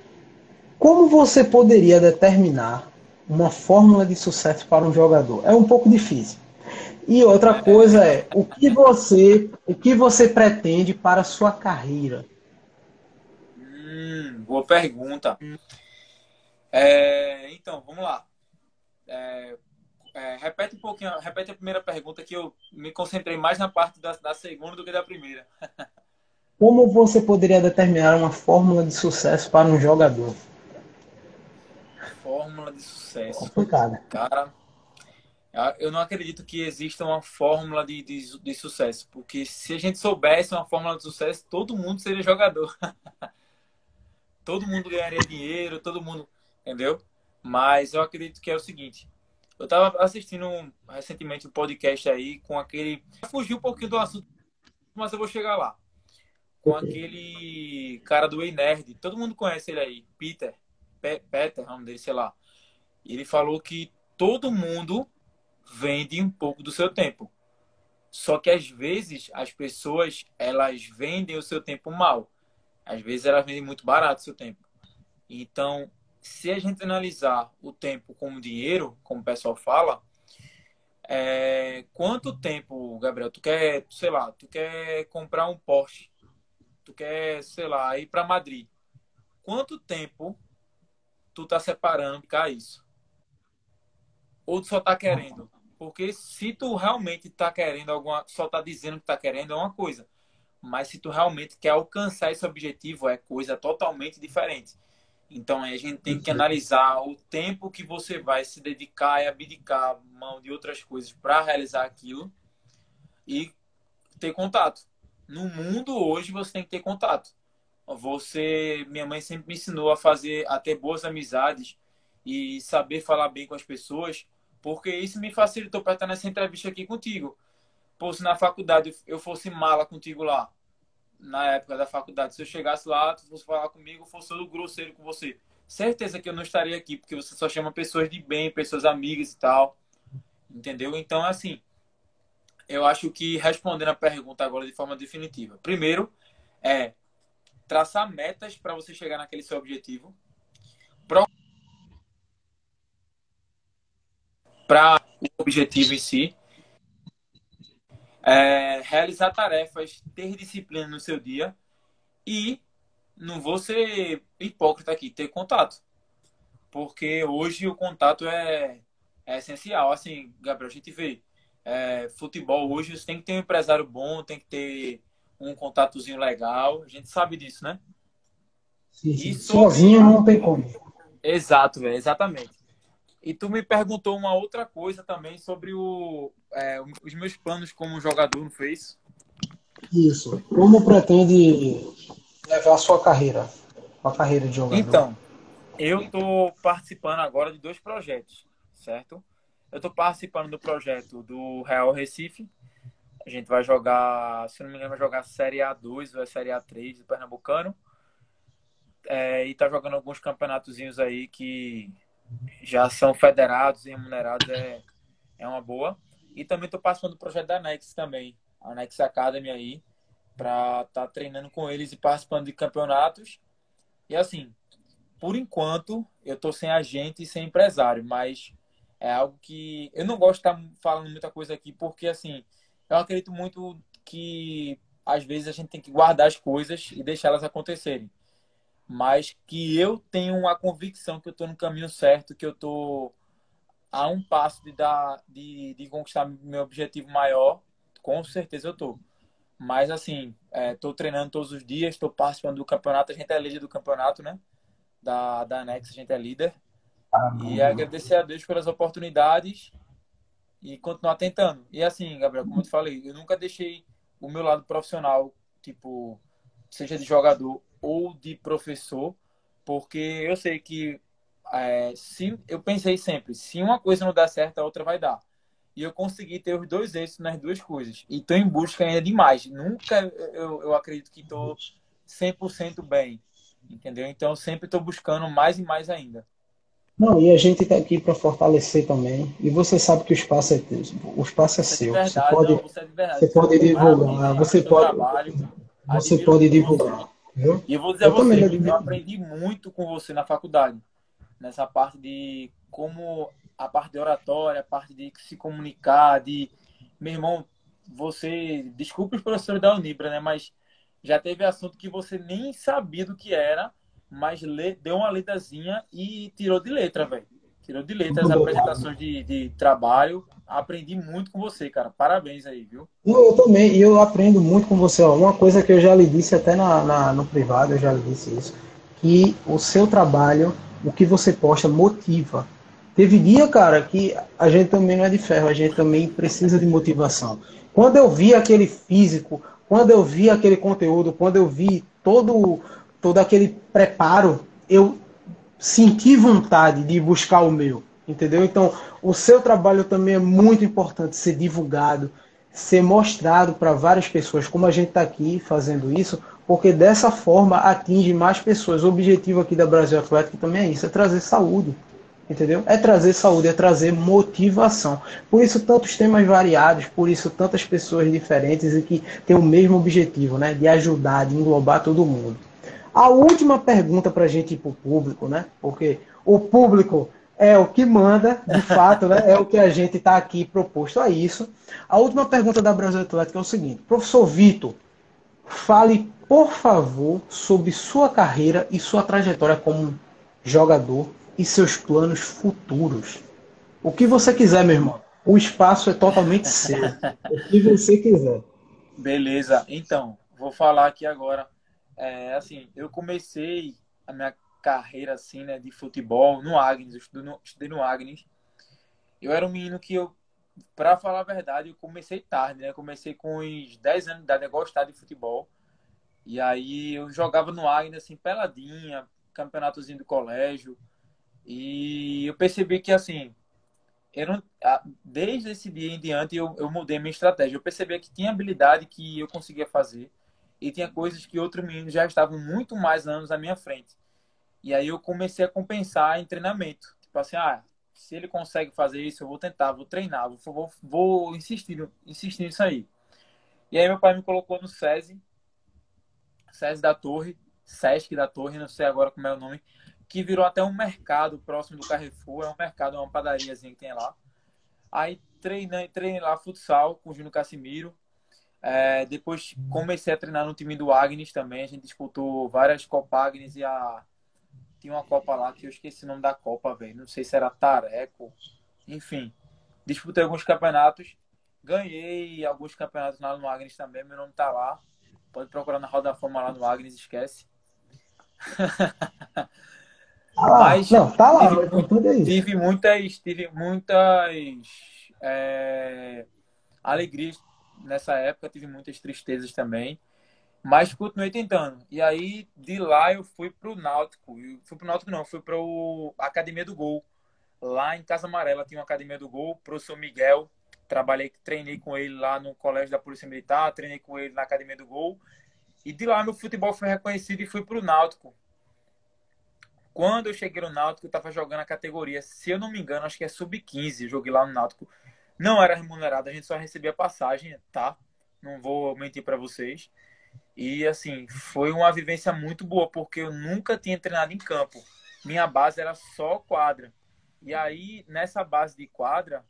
Speaker 1: como você poderia determinar uma fórmula de sucesso para um jogador. É um pouco difícil. E outra coisa é o que você, o que você pretende para a sua carreira?
Speaker 2: Hum, boa pergunta. É, então, vamos lá. É, é, repete um pouquinho, repete a primeira pergunta que eu me concentrei mais na parte da, da segunda do que da primeira. <laughs>
Speaker 1: Como você poderia determinar uma fórmula de sucesso para um jogador?
Speaker 2: Fórmula de sucesso.
Speaker 1: Complicada.
Speaker 2: Cara, eu não acredito que exista uma fórmula de, de, de, sucesso, porque se a gente soubesse uma fórmula de sucesso, todo mundo seria jogador. <laughs> todo mundo ganharia dinheiro, todo mundo, entendeu? Mas eu acredito que é o seguinte. Eu estava assistindo recentemente um podcast aí com aquele. Fugiu um pouquinho do assunto, mas eu vou chegar lá. Com aquele cara do Ei Nerd. Todo mundo conhece ele aí, Peter. Peter, nome dele, sei lá. Ele falou que todo mundo vende um pouco do seu tempo. Só que às vezes as pessoas elas vendem o seu tempo mal. Às vezes elas vendem muito barato o seu tempo. Então, se a gente analisar o tempo como dinheiro, como o pessoal fala, é, quanto tempo, Gabriel, tu quer, sei lá, tu quer comprar um Porsche, tu quer, sei lá, ir para Madrid. Quanto tempo tu tá separando para isso? Ou tu só tá querendo? Porque se tu realmente tá querendo alguma, só tá dizendo que tá querendo é uma coisa. Mas se tu realmente quer alcançar esse objetivo, é coisa totalmente diferente. Então a gente tem que analisar o tempo que você vai se dedicar e abdicar mão de outras coisas para realizar aquilo e ter contato. No mundo hoje você tem que ter contato você, minha mãe sempre me ensinou a fazer, a ter boas amizades e saber falar bem com as pessoas, porque isso me facilitou para estar nessa entrevista aqui contigo. Pô, se na faculdade eu fosse mala contigo lá, na época da faculdade, se eu chegasse lá, tu fosse falar comigo, fosse todo grosseiro com você, certeza que eu não estaria aqui, porque você só chama pessoas de bem, pessoas amigas e tal. Entendeu? Então, assim, eu acho que respondendo a pergunta agora de forma definitiva. Primeiro, é traçar metas para você chegar naquele seu objetivo. Para o objetivo em si. É, realizar tarefas, ter disciplina no seu dia e não vou ser hipócrita aqui, ter contato. Porque hoje o contato é, é essencial. Assim, Gabriel, a gente vê é, futebol hoje, você tem que ter um empresário bom, tem que ter um contatozinho legal. A gente sabe disso, né?
Speaker 1: Sim, sim. Sozinho não tem como.
Speaker 2: Exato, velho, exatamente. E tu me perguntou uma outra coisa também sobre o, é, os meus planos como jogador, não foi isso?
Speaker 1: Isso. Como pretende levar a sua carreira? A carreira de jogador?
Speaker 2: Então, eu estou participando agora de dois projetos, certo? Eu estou participando do projeto do Real Recife, a gente vai jogar, se não me engano, vai jogar Série A2 ou é Série A3 do Pernambucano. É, e tá jogando alguns campeonatozinhos aí que já são federados e remunerados, é, é uma boa. E também tô participando do projeto da Nex também, a Nex Academy aí, estar tá treinando com eles e participando de campeonatos. E assim, por enquanto, eu tô sem agente e sem empresário, mas é algo que eu não gosto de estar tá falando muita coisa aqui, porque assim, eu acredito muito que às vezes a gente tem que guardar as coisas e deixar elas acontecerem. Mas que eu tenho uma convicção que eu estou no caminho certo, que eu estou a um passo de, dar, de, de conquistar meu objetivo maior, com certeza eu estou. Mas, assim, estou é, treinando todos os dias, estou participando do campeonato. A gente é líder do campeonato, né? Da, da Anex, a gente é líder. Ah, e agradecer a Deus pelas oportunidades e continuar tentando. E assim, Gabriel, como eu te falei, eu nunca deixei o meu lado profissional, tipo, seja de jogador ou de professor, porque eu sei que é, se eu pensei sempre, se uma coisa não dá certo, a outra vai dar. E eu consegui ter os dois êxitos nas duas coisas. E estou em busca ainda de mais. Nunca eu, eu acredito que estou 100% bem. Entendeu? Então, sempre estou buscando mais e mais ainda.
Speaker 1: Não, e a gente está aqui para fortalecer também. E você sabe que o espaço é teu, o espaço é, é seu. Verdade, você pode, não, você, é você pode divulgar, você pode, trabalho, você pode divulgar.
Speaker 2: Viu? E eu vou dizer eu a você, que eu aprendi muito com você na faculdade, nessa parte de como a parte de oratória, a parte de se comunicar, de meu irmão, você, desculpe os professores da Unibra, né, mas já teve assunto que você nem sabia do que era mas lê, deu uma letrazinha e tirou de letra, velho. Tirou de letra as apresentações de, de trabalho. Aprendi muito com você, cara. Parabéns aí, viu?
Speaker 1: Eu também, e eu aprendo muito com você. Ó. Uma coisa que eu já lhe disse até na, na, no privado, eu já lhe disse isso, que o seu trabalho, o que você posta, motiva. Teve dia, cara, que a gente também não é de ferro, a gente também precisa de motivação. Quando eu vi aquele físico, quando eu vi aquele conteúdo, quando eu vi todo todo aquele preparo, eu senti vontade de buscar o meu, entendeu? Então, o seu trabalho também é muito importante ser divulgado, ser mostrado para várias pessoas, como a gente está aqui fazendo isso, porque dessa forma atinge mais pessoas. O objetivo aqui da Brasil Atlético também é isso, é trazer saúde, entendeu? É trazer saúde, é trazer motivação. Por isso tantos temas variados, por isso tantas pessoas diferentes e que têm o mesmo objetivo, né? De ajudar, de englobar todo mundo. A última pergunta para a gente ir para o público, né? Porque o público é o que manda, de <laughs> fato, né? É o que a gente está aqui proposto a isso. A última pergunta da Brasil Atlética é o seguinte: Professor Vitor, fale, por favor, sobre sua carreira e sua trajetória como jogador e seus planos futuros. O que você quiser, meu irmão. O espaço é totalmente seu. <laughs> o que você quiser.
Speaker 2: Beleza. Então, vou falar aqui agora é, assim, eu comecei a minha carreira assim, né, de futebol no Agnes, eu estudei no, estudei no Agnes. Eu era um menino que eu, para falar a verdade, eu comecei tarde, né? Eu comecei com uns 10 anos de idade a gostar de futebol. E aí eu jogava no Agnes assim, peladinha, campeonatozinho do colégio. E eu percebi que assim, eu não, desde esse dia em diante eu, eu mudei minha estratégia. Eu percebi que tinha habilidade que eu conseguia fazer e tinha coisas que outros meninos já estavam muito mais anos à minha frente. E aí eu comecei a compensar em treinamento. Tipo assim, ah, se ele consegue fazer isso, eu vou tentar, vou treinar, vou, vou, vou insistir, insistir nisso aí. E aí meu pai me colocou no SESI, SESI da Torre, SESC da Torre, não sei agora como é o nome, que virou até um mercado próximo do Carrefour, é um mercado, é uma padariazinha que tem lá. Aí treinei, treinei lá futsal com o Júnior Casimiro, é, depois comecei a treinar no time do Agnes também. A gente disputou várias Copa Agnes e a. Tinha uma Copa lá que eu esqueci o nome da Copa, velho. Não sei se era Tareco. Enfim, disputei alguns campeonatos. Ganhei alguns campeonatos lá no Agnes também. Meu nome tá lá. Pode procurar na Roda da Fama lá no Agnes, esquece.
Speaker 1: Ah, Mas não, tá lá, tive,
Speaker 2: tive muitas, tive muitas é, alegrias nessa época tive muitas tristezas também, mas continuei tentando. E aí de lá eu fui pro Náutico. Eu fui pro Náutico não, fui pro Academia do Gol. Lá em Casa Amarela tinha uma Academia do Gol, professor Miguel. Trabalhei, treinei com ele lá no Colégio da Polícia Militar, treinei com ele na Academia do Gol. E de lá meu futebol foi reconhecido e fui pro Náutico. Quando eu cheguei no Náutico, eu estava jogando a categoria, se eu não me engano, acho que é sub-15. Joguei lá no Náutico. Não era remunerado, a gente só recebia passagem, tá? Não vou mentir para vocês. E assim, foi uma vivência muito boa, porque eu nunca tinha treinado em campo. Minha base era só quadra. E aí, nessa base de quadra,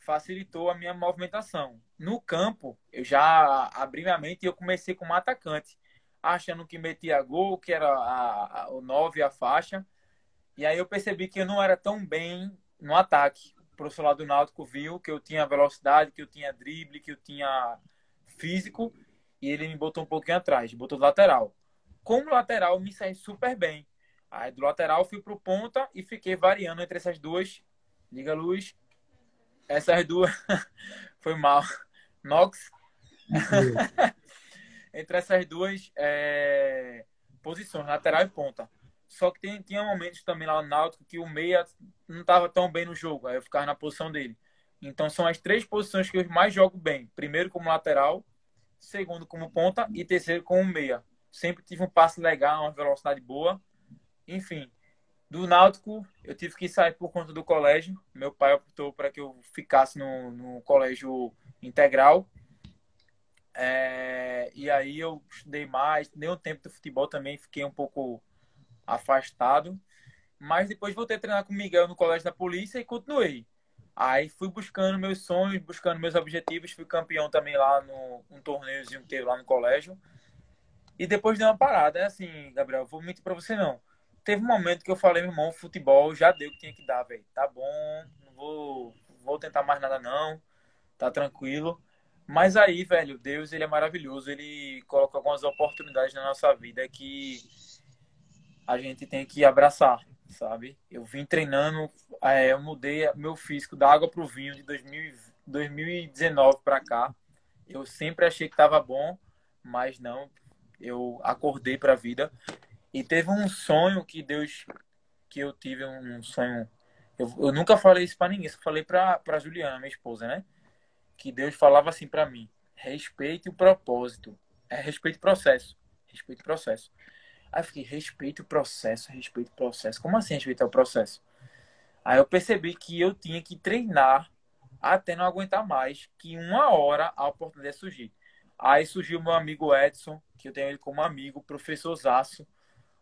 Speaker 2: facilitou a minha movimentação. No campo, eu já abri minha mente e eu comecei como atacante, achando que metia gol, que era a, a, o 9 a faixa. E aí eu percebi que eu não era tão bem no ataque professor lá do Náutico viu que eu tinha velocidade, que eu tinha drible, que eu tinha físico. e ele me botou um pouquinho atrás, botou do lateral. Como lateral, me saí super bem. Aí do lateral fui pro ponta e fiquei variando entre essas duas. Liga a luz. Essas duas. <laughs> Foi mal. Nox. <laughs> entre essas duas é... posições, lateral e ponta. Só que tem, tinha momentos também lá no Náutico que o meia não estava tão bem no jogo. Aí eu ficava na posição dele. Então são as três posições que eu mais jogo bem. Primeiro como lateral, segundo como ponta e terceiro como meia. Sempre tive um passe legal, uma velocidade boa. Enfim, do Náutico eu tive que sair por conta do colégio. Meu pai optou para que eu ficasse no, no colégio integral. É, e aí eu estudei mais, dei um tempo do futebol também, fiquei um pouco afastado. Mas depois voltei a treinar com o Miguel no colégio da polícia e continuei. Aí fui buscando meus sonhos, buscando meus objetivos, fui campeão também lá no um torneiozinho que teve lá no colégio. E depois deu uma parada, é assim, Gabriel, vou mentir pra você não. Teve um momento que eu falei, meu irmão, futebol já deu o que tinha que dar, velho. Tá bom, não vou, vou tentar mais nada não, tá tranquilo. Mas aí, velho, Deus, ele é maravilhoso, ele coloca algumas oportunidades na nossa vida que a gente tem que abraçar sabe? Eu vim treinando, é, eu mudei meu físico da água para o vinho de 2000, 2019 para cá. Eu sempre achei que estava bom, mas não. Eu acordei para a vida e teve um sonho que Deus, que eu tive um sonho. Eu, eu nunca falei isso para ninguém, só falei para Juliana, minha esposa, né? Que Deus falava assim para mim: respeite o propósito, é respeite o processo, respeite o processo. Aí eu fiquei, respeito o processo, respeito o processo. Como assim respeitar o processo? Aí eu percebi que eu tinha que treinar até não aguentar mais, que uma hora a oportunidade surgir. Aí surgiu meu amigo Edson, que eu tenho ele como amigo, professor Zaço,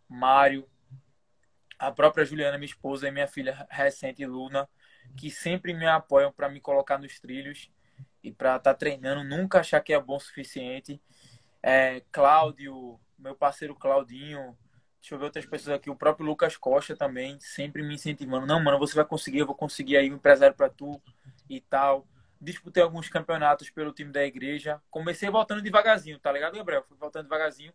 Speaker 2: Mário, a própria Juliana, minha esposa, e minha filha recente, Luna, que sempre me apoiam para me colocar nos trilhos e para estar tá treinando, nunca achar que é bom o suficiente. É, Cláudio, meu parceiro Claudinho, deixa eu ver outras pessoas aqui, o próprio Lucas Costa também, sempre me incentivando. Não, mano, você vai conseguir, eu vou conseguir aí um empresário para tu e tal. Disputei alguns campeonatos pelo time da igreja. Comecei voltando devagarzinho, tá ligado, Gabriel? Fui voltando devagarzinho.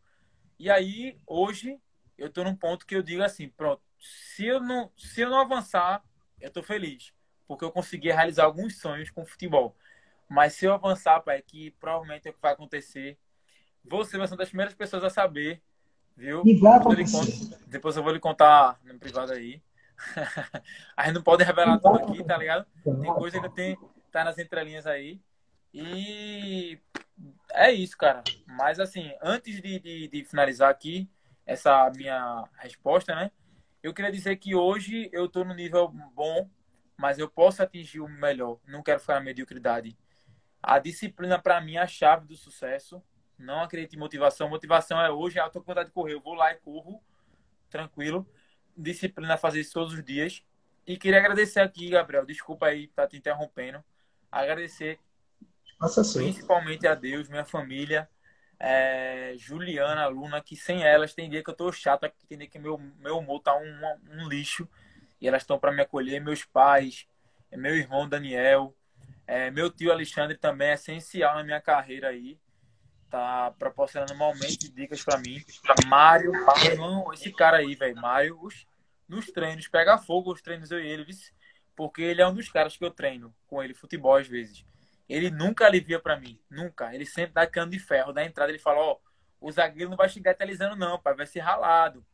Speaker 2: E aí, hoje, eu tô num ponto que eu digo assim, pronto, se eu não, se eu não avançar, eu tô feliz. Porque eu consegui realizar alguns sonhos com futebol. Mas se eu avançar, pai, que provavelmente é o que vai acontecer, você vai ser uma das primeiras pessoas a saber, viu? Depois, depois eu vou lhe contar no privado aí. <laughs> a gente não pode revelar tudo aqui, tá ligado? Tem coisa que tem, tá nas entrelinhas aí. E é isso, cara. Mas assim, antes de, de, de, finalizar aqui essa minha resposta, né? Eu queria dizer que hoje eu tô no nível bom, mas eu posso atingir o melhor. Não quero ficar na mediocridade. A disciplina, para mim, é a chave do sucesso. Não acredito em motivação. Motivação é hoje, ah, eu tô com vontade de correr. Eu vou lá e corro, tranquilo. Disciplina fazer isso todos os dias. E queria agradecer aqui, Gabriel. Desculpa aí estar tá te interrompendo. Agradecer
Speaker 1: Nossa,
Speaker 2: principalmente a Deus, minha família, é, Juliana, Luna, que sem elas tem dia que eu tô chato, tem dia que meu, meu humor tá um, um lixo. E elas estão para me acolher. Meus pais, meu irmão Daniel, é, meu tio Alexandre também é essencial na minha carreira aí tá proporcionando momentos dicas para mim. Mário, irmão, esse cara aí, velho, Mário, nos treinos, pega fogo os treinos eu e ele, porque ele é um dos caras que eu treino com ele futebol às vezes. Ele nunca alivia para mim, nunca. Ele sempre dá cano de ferro, da entrada ele fala, ó, oh, o zagueiro não vai chegar atelizando não, pai, vai ser ralado.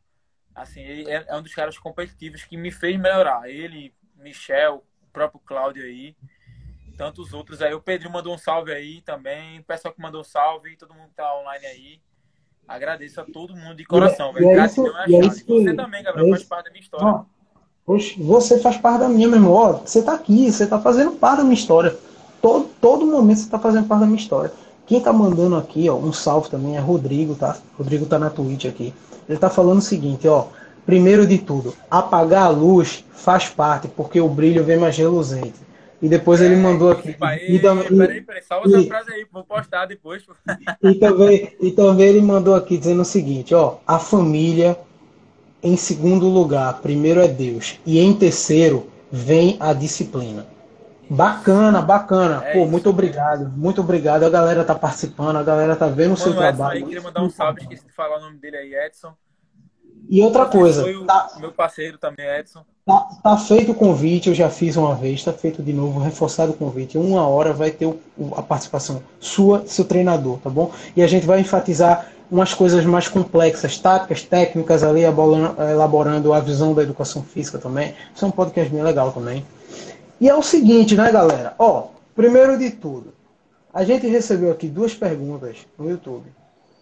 Speaker 2: Assim, ele é, é um dos caras competitivos que me fez melhorar. Ele, Michel, o próprio Cláudio aí tantos outros aí. O Pedro mandou um salve aí também. O pessoal que mandou um salve, todo mundo que tá online aí. Agradeço a todo mundo de coração, velho.
Speaker 1: É, isso, é, é isso Você também, Gabriel, é faz parte da minha história. Ó, oxe, você faz parte da minha, meu irmão. Ó, você tá aqui, você tá fazendo parte da minha história. Todo, todo momento você tá fazendo parte da minha história. Quem tá mandando aqui, ó, um salve também é Rodrigo, tá? Rodrigo tá na Twitch aqui. Ele tá falando o seguinte, ó. Primeiro de tudo, apagar a luz faz parte, porque o brilho vem mais reluzente. E depois é, ele mandou aqui.
Speaker 2: Aí, e, também, peraí, peraí, salva essa frase aí, vou postar depois.
Speaker 1: e, também, e também ele mandou aqui dizendo o seguinte, ó, a família em segundo lugar, primeiro é Deus, e em terceiro vem a disciplina. Bacana, bacana. É Pô, isso. muito obrigado. Muito obrigado. A galera tá participando, a galera tá vendo o seu Edson trabalho. Aí,
Speaker 2: queria mandar um salve, esqueci de falar o nome dele aí, Edson.
Speaker 1: E outra coisa.
Speaker 2: Foi tá, meu parceiro também, Edson.
Speaker 1: Tá, tá, feito o convite, eu já fiz uma vez, tá feito de novo, reforçado o convite. Uma hora vai ter o, a participação sua, seu treinador, tá bom? E a gente vai enfatizar umas coisas mais complexas, táticas, técnicas ali, elaborando a visão da educação física também. Isso é um podcast bem legal também. E é o seguinte, né, galera? Ó, primeiro de tudo, a gente recebeu aqui duas perguntas no YouTube.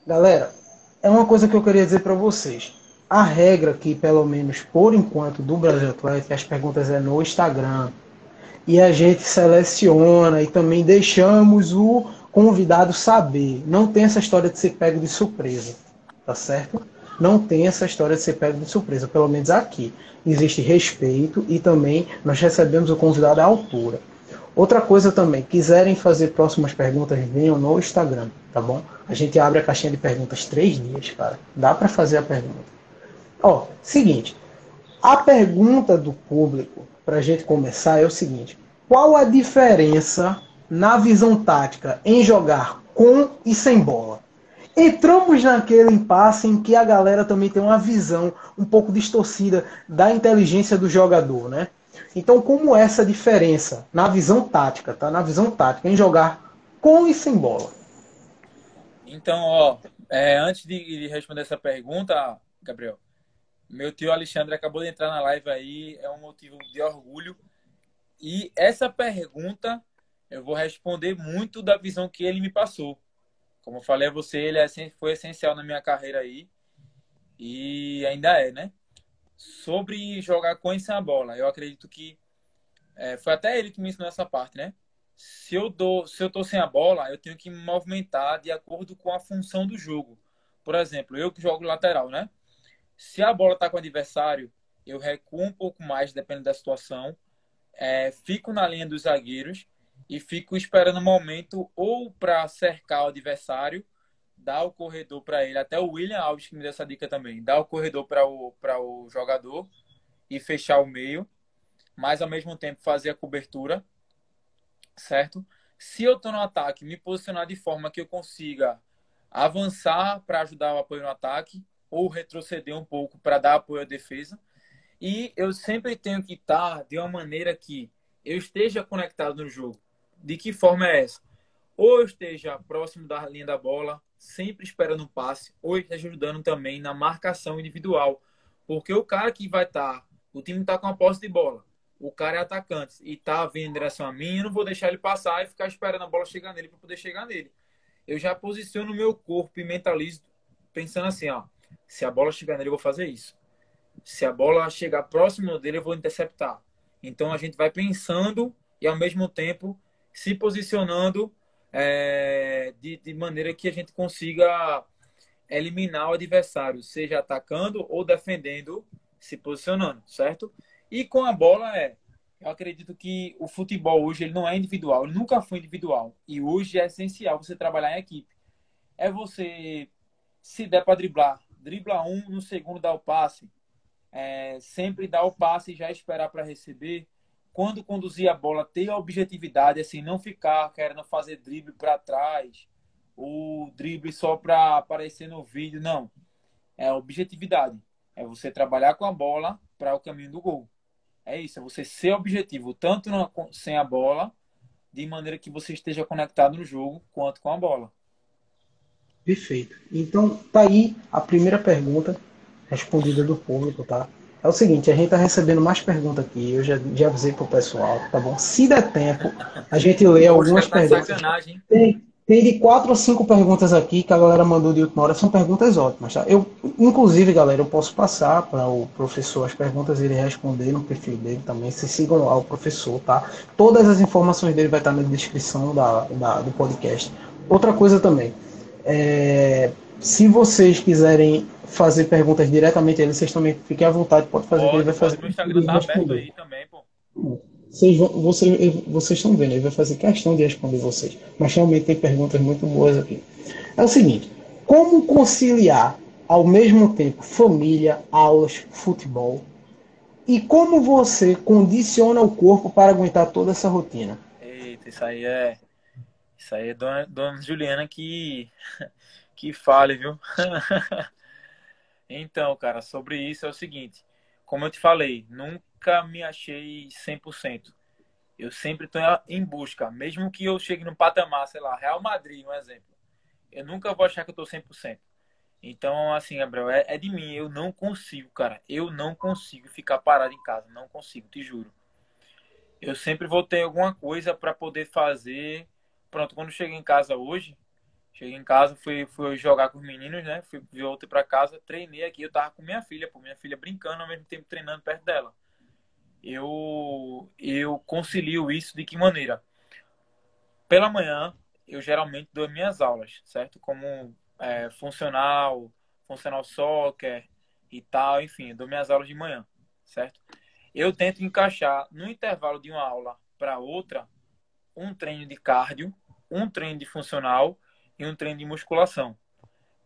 Speaker 1: Galera, é uma coisa que eu queria dizer para vocês a regra aqui, pelo menos por enquanto, do Brasil Atlético, as perguntas é no Instagram. E a gente seleciona e também deixamos o convidado saber. Não tem essa história de ser pego de surpresa, tá certo? Não tem essa história de ser pego de surpresa, pelo menos aqui. Existe respeito e também nós recebemos o convidado à altura. Outra coisa também, quiserem fazer próximas perguntas, venham no Instagram, tá bom? A gente abre a caixinha de perguntas três dias, cara. Dá para fazer a pergunta. Ó, seguinte. A pergunta do público, para a gente começar, é o seguinte: qual a diferença na visão tática em jogar com e sem bola? Entramos naquele impasse em que a galera também tem uma visão um pouco distorcida da inteligência do jogador, né? Então, como é essa diferença na visão tática, tá? Na visão tática em jogar com e sem bola?
Speaker 2: Então, ó, é, antes de responder essa pergunta, Gabriel, meu tio Alexandre acabou de entrar na live aí, é um motivo de orgulho. E essa pergunta eu vou responder muito da visão que ele me passou. Como eu falei a você, ele é foi essencial na minha carreira aí. E ainda é, né? Sobre jogar com e sem a bola, eu acredito que é, foi até ele que me ensinou essa parte, né? Se eu dou, se eu tô sem a bola, eu tenho que me movimentar de acordo com a função do jogo. Por exemplo, eu que jogo lateral, né? Se a bola está com o adversário, eu recuo um pouco mais, dependendo da situação. É, fico na linha dos zagueiros e fico esperando o um momento ou para cercar o adversário, dar o corredor para ele. Até o William Alves que me deu essa dica também. Dar o corredor para o, o jogador e fechar o meio, mas ao mesmo tempo fazer a cobertura, certo? Se eu estou no ataque, me posicionar de forma que eu consiga avançar para ajudar o apoio no ataque ou retroceder um pouco para dar apoio à defesa. E eu sempre tenho que estar de uma maneira que eu esteja conectado no jogo. De que forma é essa? Ou eu esteja próximo da linha da bola, sempre esperando um passe, ou ajudando também na marcação individual. Porque o cara que vai estar, tá, o time está com a posse de bola, o cara é atacante e está vindo em direção a mim, eu não vou deixar ele passar e ficar esperando a bola chegar nele para poder chegar nele. Eu já posiciono o meu corpo e mentalizo pensando assim, ó, se a bola chegar nele, eu vou fazer isso. Se a bola chegar próximo dele, eu vou interceptar. Então a gente vai pensando e ao mesmo tempo se posicionando é, de, de maneira que a gente consiga eliminar o adversário, seja atacando ou defendendo, se posicionando, certo? E com a bola é, eu acredito que o futebol hoje ele não é individual, ele nunca foi individual e hoje é essencial você trabalhar em equipe. É você se der para driblar, dribla um, no segundo dá o passe. É, sempre dá o passe e já esperar para receber. Quando conduzir a bola, ter a objetividade, assim, não ficar querendo fazer drible para trás, o drible só para aparecer no vídeo, não. É objetividade. É você trabalhar com a bola para o caminho do gol. É isso, é você ser objetivo, tanto na, sem a bola, de maneira que você esteja conectado no jogo, quanto com a bola.
Speaker 1: Perfeito. Então, tá aí a primeira pergunta respondida do público, tá? É o seguinte, a gente tá recebendo mais perguntas aqui, eu já, já avisei pro pessoal, tá bom? Se der tempo, a gente lê algumas tá perguntas. Tem, tem de quatro ou cinco perguntas aqui que a galera mandou de última hora, são perguntas ótimas, tá? Eu, inclusive, galera, eu posso passar para o professor as perguntas ele responder no perfil dele também. Se sigam lá o professor, tá? Todas as informações dele vai estar na descrição da, da do podcast. Outra coisa também, é, se vocês quiserem fazer perguntas diretamente a ele, vocês também fiquem à vontade, pode fazer. Pode, ele vai fazer. O Instagram tá aberto aí também, pô. Vocês, vão, vocês, vocês estão vendo, ele vai fazer questão de responder vocês. Mas realmente tem perguntas muito boas aqui. É o seguinte: como conciliar ao mesmo tempo família, aulas, futebol? E como você condiciona o corpo para aguentar toda essa rotina?
Speaker 2: Eita, isso aí é. Isso aí é Dona, Dona Juliana que. <laughs> que fale, viu? <laughs> então, cara, sobre isso é o seguinte. Como eu te falei, nunca me achei 100%. Eu sempre estou em busca. Mesmo que eu chegue no patamar, sei lá, Real Madrid, um exemplo. Eu nunca vou achar que eu estou 100%. Então, assim, Gabriel, é, é, de mim. Eu não consigo, cara. Eu não consigo ficar parado em casa. Não consigo, te juro. Eu sempre vou ter alguma coisa para poder fazer. Pronto, quando cheguei em casa hoje, cheguei em casa, fui, fui jogar com os meninos, né? Fui, voltei para casa, treinei aqui. Eu tava com minha filha, pô, minha filha brincando ao mesmo tempo treinando perto dela. Eu, eu concilio isso de que maneira? Pela manhã, eu geralmente dou minhas aulas, certo? Como é, funcional, funcional soccer e tal, enfim, dou minhas aulas de manhã, certo? Eu tento encaixar no intervalo de uma aula para outra um treino de cardio, um treino de funcional e um treino de musculação.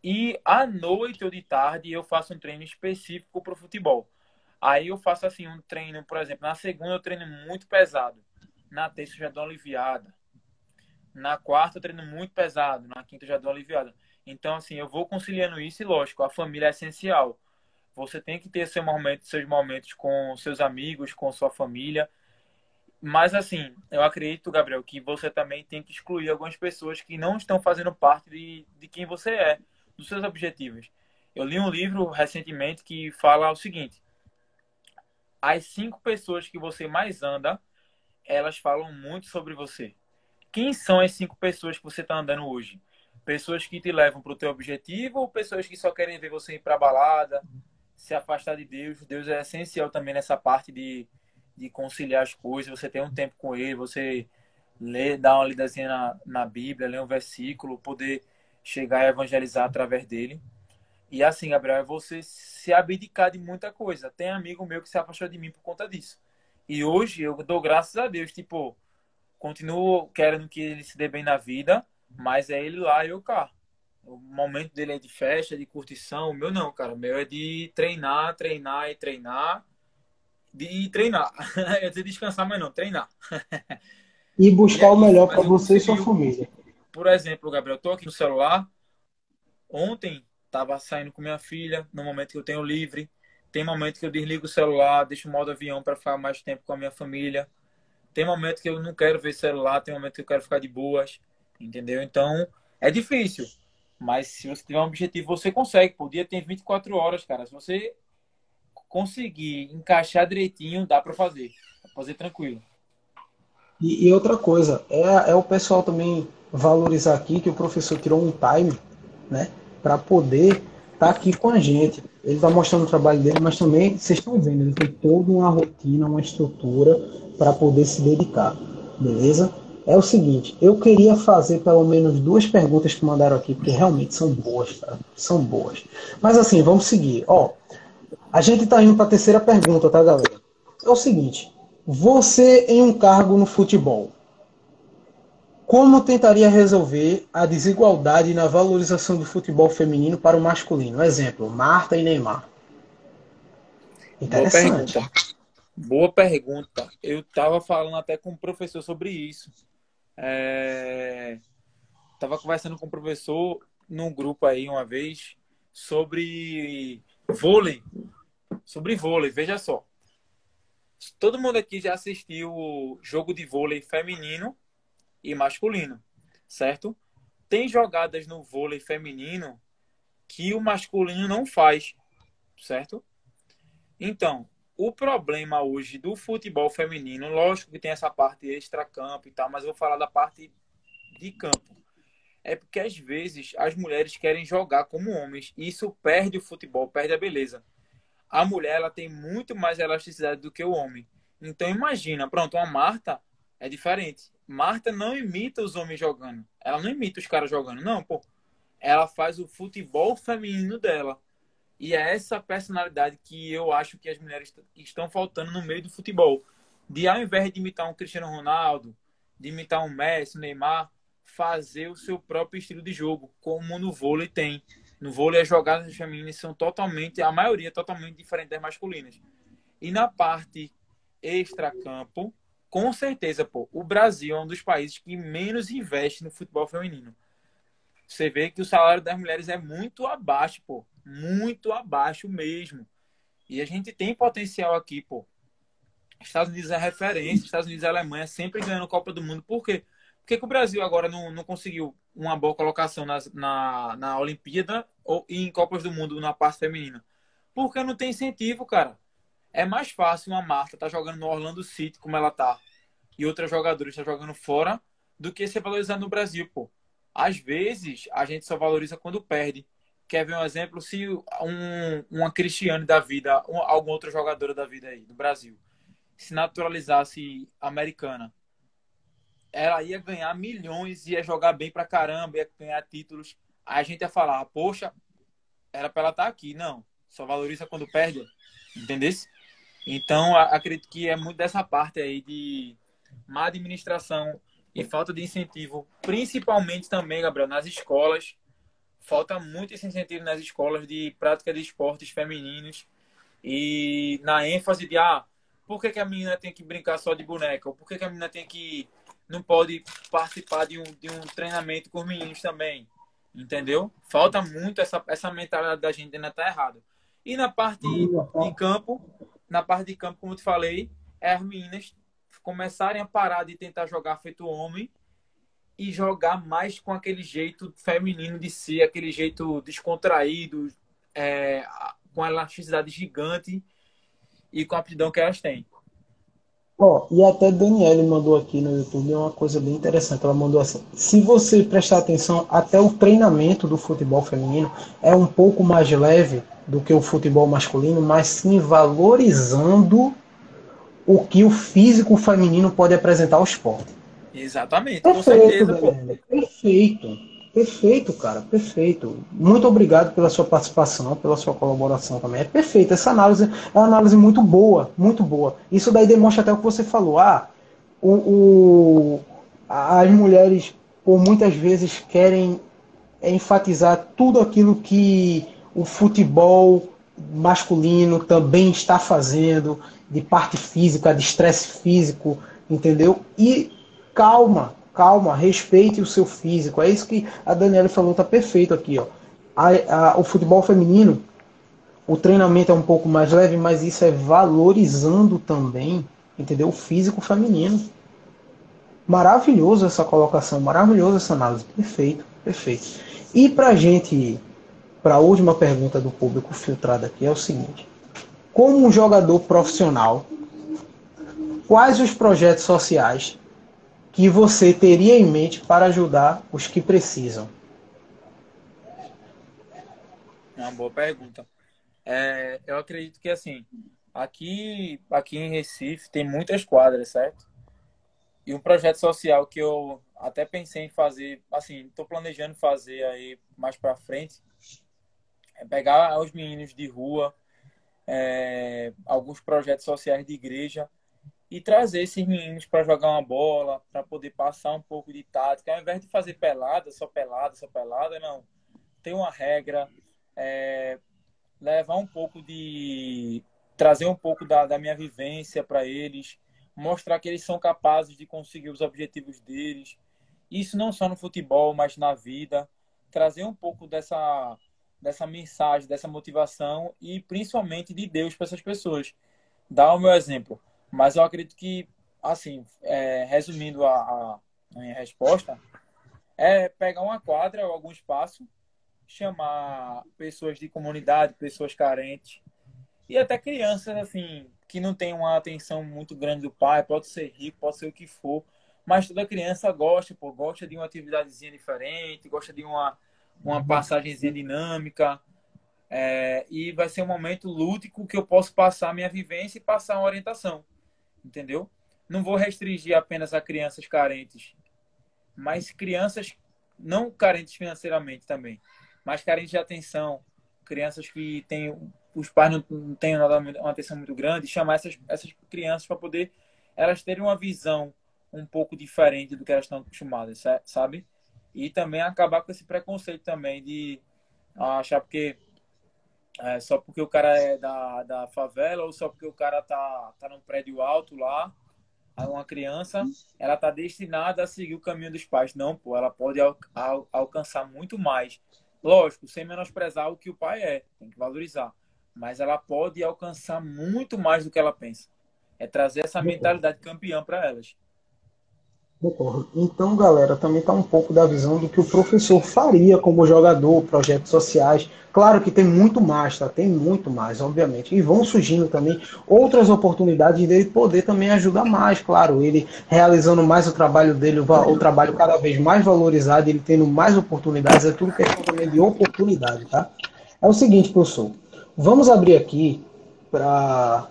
Speaker 2: E à noite ou de tarde eu faço um treino específico para o futebol. Aí eu faço assim um treino, por exemplo, na segunda eu treino muito pesado, na terça eu já dou aliviada, na quarta eu treino muito pesado, na quinta eu já dou aliviada. Então, assim, eu vou conciliando isso e, lógico, a família é essencial. Você tem que ter seu momento, seus momentos com seus amigos, com sua família. Mas, assim, eu acredito, Gabriel, que você também tem que excluir algumas pessoas que não estão fazendo parte de, de quem você é, dos seus objetivos. Eu li um livro recentemente que fala o seguinte: as cinco pessoas que você mais anda, elas falam muito sobre você. Quem são as cinco pessoas que você está andando hoje? Pessoas que te levam para o teu objetivo ou pessoas que só querem ver você ir para balada, se afastar de Deus? Deus é essencial também nessa parte de, de conciliar as coisas. Você tem um tempo com Ele, você ler, dar uma lidazinha na, na Bíblia, ler um versículo, poder chegar a evangelizar através dele. E assim, Gabriel, é você se abdicar de muita coisa. Tem amigo meu que se afastou de mim por conta disso. E hoje eu dou graças a Deus, tipo, continuo querendo que ele se dê bem na vida, mas é ele lá e eu cá. O momento dele é de festa, de curtição. O meu não, cara. O meu é de treinar, treinar e treinar. De treinar. <laughs> Eu dizer descansar, mas não, treinar.
Speaker 1: E buscar e o melhor para você e sua família.
Speaker 2: Por exemplo, Gabriel, eu tô aqui no celular. Ontem tava saindo com minha filha, no momento que eu tenho livre. Tem momento que eu desligo o celular, deixo o modo avião para ficar mais tempo com a minha família. Tem momento que eu não quero ver celular, tem momento que eu quero ficar de boas. Entendeu? Então, é difícil. Mas se você tiver um objetivo, você consegue. O dia tem 24 horas, cara. Se você conseguir encaixar direitinho, dá para fazer. Dá pra fazer tranquilo.
Speaker 1: E, e, outra coisa, é, é o pessoal também valorizar aqui que o professor tirou um time, né? Para poder estar tá aqui com a gente. Ele está mostrando o trabalho dele, mas também, vocês estão vendo, ele tem toda uma rotina, uma estrutura para poder se dedicar. Beleza? é o seguinte, eu queria fazer pelo menos duas perguntas que mandaram aqui, porque realmente são boas, tá? São boas. Mas assim, vamos seguir. Ó, a gente tá indo para a terceira pergunta, tá, galera? É o seguinte, você em um cargo no futebol, como tentaria resolver a desigualdade na valorização do futebol feminino para o masculino? Exemplo, Marta e Neymar.
Speaker 2: Interessante. Boa pergunta. Boa pergunta. Eu estava falando até com o professor sobre isso. É... Tava conversando com o professor num grupo aí uma vez sobre vôlei. Sobre vôlei, veja só. Todo mundo aqui já assistiu jogo de vôlei feminino e masculino, certo? Tem jogadas no vôlei feminino que o masculino não faz, certo? Então, o problema hoje do futebol feminino, lógico que tem essa parte extra-campo e tal, mas eu vou falar da parte de campo. É porque às vezes as mulheres querem jogar como homens e isso perde o futebol, perde a beleza. A mulher ela tem muito mais elasticidade do que o homem. Então imagina, pronto, uma Marta é diferente. Marta não imita os homens jogando. Ela não imita os caras jogando, não, pô. Ela faz o futebol feminino dela. E é essa personalidade que eu acho que as mulheres estão faltando no meio do futebol. De ao invés de imitar um Cristiano Ronaldo, de imitar um Messi, um Neymar, fazer o seu próprio estilo de jogo, como no vôlei tem. No vôlei as jogadas femininas são totalmente, a maioria totalmente diferente das masculinas. E na parte extra-campo, com certeza, pô, o Brasil é um dos países que menos investe no futebol feminino. Você vê que o salário das mulheres é muito abaixo, pô. Muito abaixo mesmo. E a gente tem potencial aqui, pô. Estados Unidos é referência, Estados Unidos e Alemanha sempre ganhando Copa do Mundo. Por quê? Por que, que o Brasil agora não, não conseguiu uma boa colocação nas, na, na Olimpíada ou em Copas do Mundo na parte feminina? Porque não tem incentivo, cara. É mais fácil uma Marta estar tá jogando no Orlando City, como ela tá, e outra jogadora está jogando fora, do que ser valorizado no Brasil, pô. Às vezes, a gente só valoriza quando perde. Quer ver um exemplo? Se um, uma Cristiane da vida, um, alguma outra jogadora da vida aí, do Brasil, se naturalizasse americana, ela ia ganhar milhões, ia jogar bem pra caramba, ia ganhar títulos. Aí a gente ia falar, poxa, era pra ela estar tá aqui. Não, só valoriza quando perde, entendeu? Então, acredito que é muito dessa parte aí de má administração e falta de incentivo, principalmente também, Gabriel, nas escolas. Falta muito esse incentivo nas escolas de prática de esportes femininos e na ênfase de, ah, por que, que a menina tem que brincar só de boneca? Ou por que, que a menina tem que não pode participar de um, de um treinamento com os meninos também. Entendeu? Falta muito essa, essa mentalidade da gente ainda tá errada. E na parte de campo, na parte de campo, como eu te falei, é as meninas começarem a parar de tentar jogar feito homem e jogar mais com aquele jeito feminino de ser, aquele jeito descontraído, é, com a elasticidade gigante e com a aptidão que elas têm.
Speaker 1: Ó, e até Daniele mandou aqui no YouTube uma coisa bem interessante. Ela mandou assim: se você prestar atenção, até o treinamento do futebol feminino é um pouco mais leve do que o futebol masculino, mas sim valorizando o que o físico feminino pode apresentar ao esporte.
Speaker 2: Exatamente, perfeito, com certeza. Daniele,
Speaker 1: perfeito. Perfeito, cara, perfeito. Muito obrigado pela sua participação, pela sua colaboração também. É perfeito. Essa análise é uma análise muito boa, muito boa. Isso daí demonstra até o que você falou. Ah, o, o as mulheres, por muitas vezes, querem enfatizar tudo aquilo que o futebol masculino também está fazendo, de parte física, de estresse físico, entendeu? E calma, calma, respeite o seu físico. É isso que a Daniela falou, tá perfeito aqui, ó. A, a, o futebol feminino, o treinamento é um pouco mais leve, mas isso é valorizando também, entendeu? O físico feminino. Maravilhoso essa colocação, maravilhoso essa análise. Perfeito, perfeito. E pra gente, para a última pergunta do público filtrado aqui, é o seguinte: como um jogador profissional, quais os projetos sociais que você teria em mente para ajudar os que precisam?
Speaker 2: É uma boa pergunta. É, eu acredito que assim, aqui, aqui em Recife tem muitas quadras, certo? E um projeto social que eu até pensei em fazer, assim, estou planejando fazer aí mais para frente, é pegar os meninos de rua, é, alguns projetos sociais de igreja e trazer esses meninos para jogar uma bola, para poder passar um pouco de tática, ao invés de fazer pelada, só pelada, só pelada, não. Tem uma regra, é, levar um pouco de. trazer um pouco da, da minha vivência para eles, mostrar que eles são capazes de conseguir os objetivos deles. Isso não só no futebol, mas na vida. Trazer um pouco dessa, dessa mensagem, dessa motivação e principalmente de Deus para essas pessoas. Dar o meu exemplo mas eu acredito que, assim, é, resumindo a, a, minha resposta, é pegar uma quadra ou algum espaço, chamar pessoas de comunidade, pessoas carentes, e até crianças, assim, que não tem uma atenção muito grande do pai, pode ser rico, pode ser o que for, mas toda criança gosta, pô, gosta de uma atividadezinha diferente, gosta de uma, uma passagemzinha dinâmica, é, e vai ser um momento lúdico que eu posso passar a minha vivência e passar uma orientação entendeu? Não vou restringir apenas a crianças carentes, mas crianças não carentes financeiramente também, mas carentes de atenção, crianças que têm os pais não têm uma atenção muito grande, chamar essas, essas crianças para poder elas terem uma visão um pouco diferente do que elas estão acostumadas, sabe? E também acabar com esse preconceito também de achar porque é, só porque o cara é da, da favela ou só porque o cara tá, tá num prédio alto lá, uma criança, ela tá destinada a seguir o caminho dos pais. Não, pô, ela pode al, al, alcançar muito mais. Lógico, sem menosprezar o que o pai é, tem que valorizar. Mas ela pode alcançar muito mais do que ela pensa. É trazer essa mentalidade campeã para elas.
Speaker 1: Concordo. Então, galera, também está um pouco da visão do que o professor faria como jogador, projetos sociais. Claro que tem muito mais, tá? Tem muito mais, obviamente. E vão surgindo também outras oportunidades dele poder também ajudar mais, claro. Ele realizando mais o trabalho dele, o, trabalho cada vez mais valorizado, ele tendo mais oportunidades, é tudo questão também de oportunidade, tá? É o seguinte, professor. Vamos abrir aqui para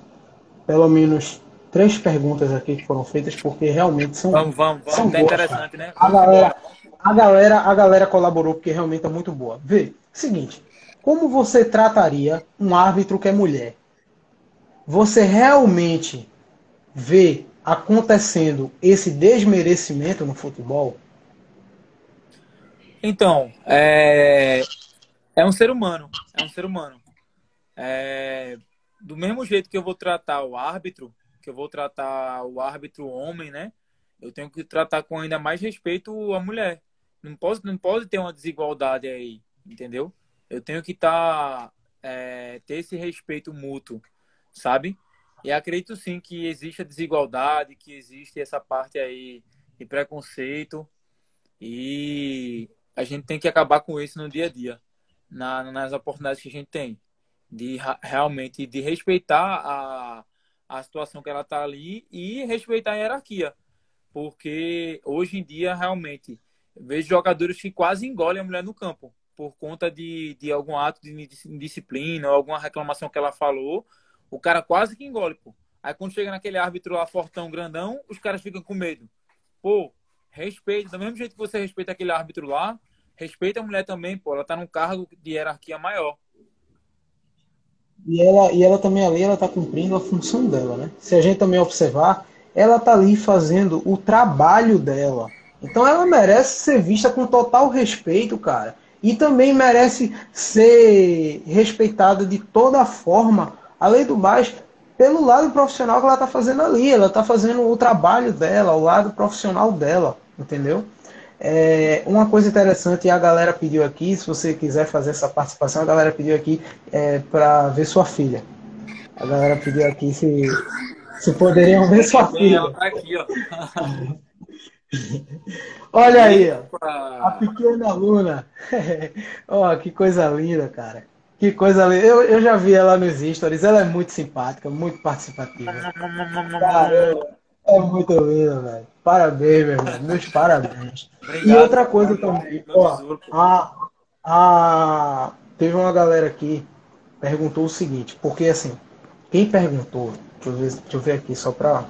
Speaker 1: pelo menos três perguntas aqui que foram feitas, porque realmente são.
Speaker 2: Vamos, vamos, vamos. São
Speaker 1: tá
Speaker 2: interessante, né?
Speaker 1: A galera, a, galera, a galera colaborou porque realmente é muito boa. Vê, seguinte. Como você trataria um árbitro que é mulher? Você realmente vê acontecendo esse desmerecimento no futebol?
Speaker 2: Então, é, é um ser humano. É um ser humano. É... Do mesmo jeito que eu vou tratar o árbitro, que eu vou tratar o árbitro homem, né? Eu tenho que tratar com ainda mais respeito a mulher. Não pode, não pode ter uma desigualdade aí, entendeu? Eu tenho que tá, é, ter esse respeito mútuo, sabe? E acredito sim que existe a desigualdade, que existe essa parte aí de preconceito e a gente tem que acabar com isso no dia a dia, na, nas oportunidades que a gente tem, de realmente de respeitar a, a situação que ela está ali e respeitar a hierarquia. Porque hoje em dia, realmente, vejo jogadores que quase engolem a mulher no campo por conta de, de algum ato de indisciplina ou alguma reclamação que ela falou. O cara quase que engole, pô. Aí quando chega naquele árbitro lá, fortão, grandão, os caras ficam com medo. Pô, respeita. Do mesmo jeito que você respeita aquele árbitro lá, respeita a mulher também, pô. Ela tá num cargo de hierarquia maior.
Speaker 1: E ela, e ela também ali, ela está cumprindo a função dela, né? Se a gente também observar, ela está ali fazendo o trabalho dela. Então ela merece ser vista com total respeito, cara. E também merece ser respeitada de toda forma, além do mais, pelo lado profissional que ela está fazendo ali. Ela está fazendo o trabalho dela, o lado profissional dela, entendeu? É, uma coisa interessante, a galera pediu aqui, se você quiser fazer essa participação, a galera pediu aqui é, para ver sua filha. A galera pediu aqui se, se poderiam ver sua filha. Ela tá aqui, ó. <laughs> Olha aí, ó, a pequena Luna. <laughs> ó, que coisa linda, cara. Que coisa linda. Eu, eu já vi ela nos stories. Ela é muito simpática, muito participativa. <laughs> Cara, é muito lindo, velho. Parabéns, meu irmão. Meus parabéns. Obrigado, e outra coisa também, ó, a, a, teve uma galera aqui perguntou o seguinte, porque assim, quem perguntou, deixa eu ver, deixa eu ver aqui só para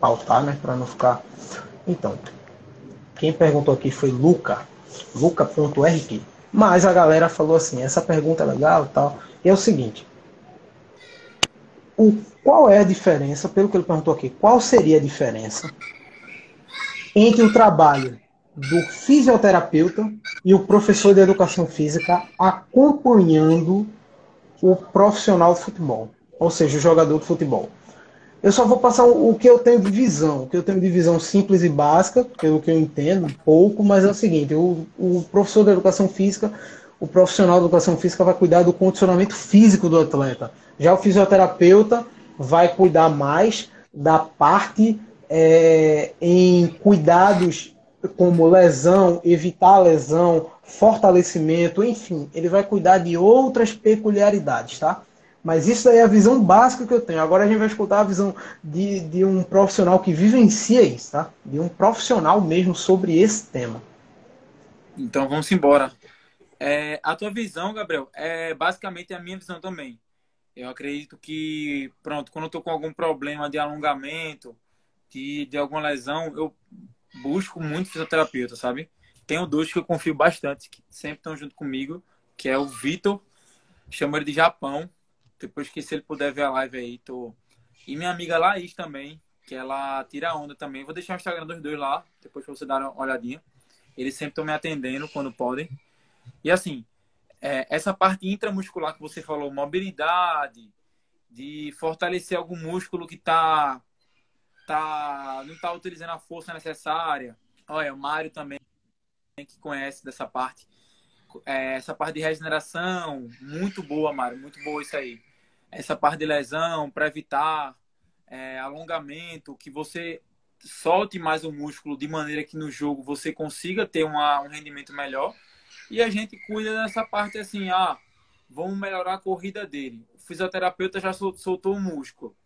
Speaker 1: pautar, né, para não ficar. Então, quem perguntou aqui foi Luca, luca.rq. Mas a galera falou assim, essa pergunta é legal, tal. E é o seguinte, o, qual é a diferença, pelo que ele perguntou aqui, qual seria a diferença entre o trabalho do fisioterapeuta e o professor de educação física acompanhando o profissional de futebol, ou seja, o jogador de futebol. Eu só vou passar o que eu tenho de visão, o que eu tenho de visão simples e básica, pelo que eu entendo, um pouco, mas é o seguinte, o, o professor de educação física, o profissional de educação física vai cuidar do condicionamento físico do atleta. Já o fisioterapeuta vai cuidar mais da parte é, em cuidados como lesão, evitar lesão, fortalecimento, enfim, ele vai cuidar de outras peculiaridades, tá? Mas isso aí é a visão básica que eu tenho. Agora a gente vai escutar a visão de, de um profissional que vivencia isso, tá? De um profissional mesmo sobre esse tema.
Speaker 2: Então vamos embora. É, a tua visão, Gabriel, é basicamente a minha visão também. Eu acredito que, pronto, quando eu tô com algum problema de alongamento, de, de alguma lesão, eu busco muito fisioterapeuta, sabe? Tenho dois que eu confio bastante, que sempre estão junto comigo, que é o Vitor, chamo ele de Japão. Depois que se ele puder ver a live aí, tô. E minha amiga Laís também, que ela tira onda também. Vou deixar o Instagram dos dois lá, depois pra você dar uma olhadinha. Eles sempre estão me atendendo quando podem. E assim, é, essa parte intramuscular que você falou, mobilidade, de fortalecer algum músculo que tá, tá não está utilizando a força necessária. Olha, o Mário também, que conhece dessa parte. É, essa parte de regeneração, muito boa, Mário, muito boa isso aí. Essa parte de lesão, para evitar é, alongamento, que você solte mais o músculo de maneira que no jogo você consiga ter uma, um rendimento melhor. E a gente cuida dessa parte assim, ah, vamos melhorar a corrida dele. O fisioterapeuta já soltou o músculo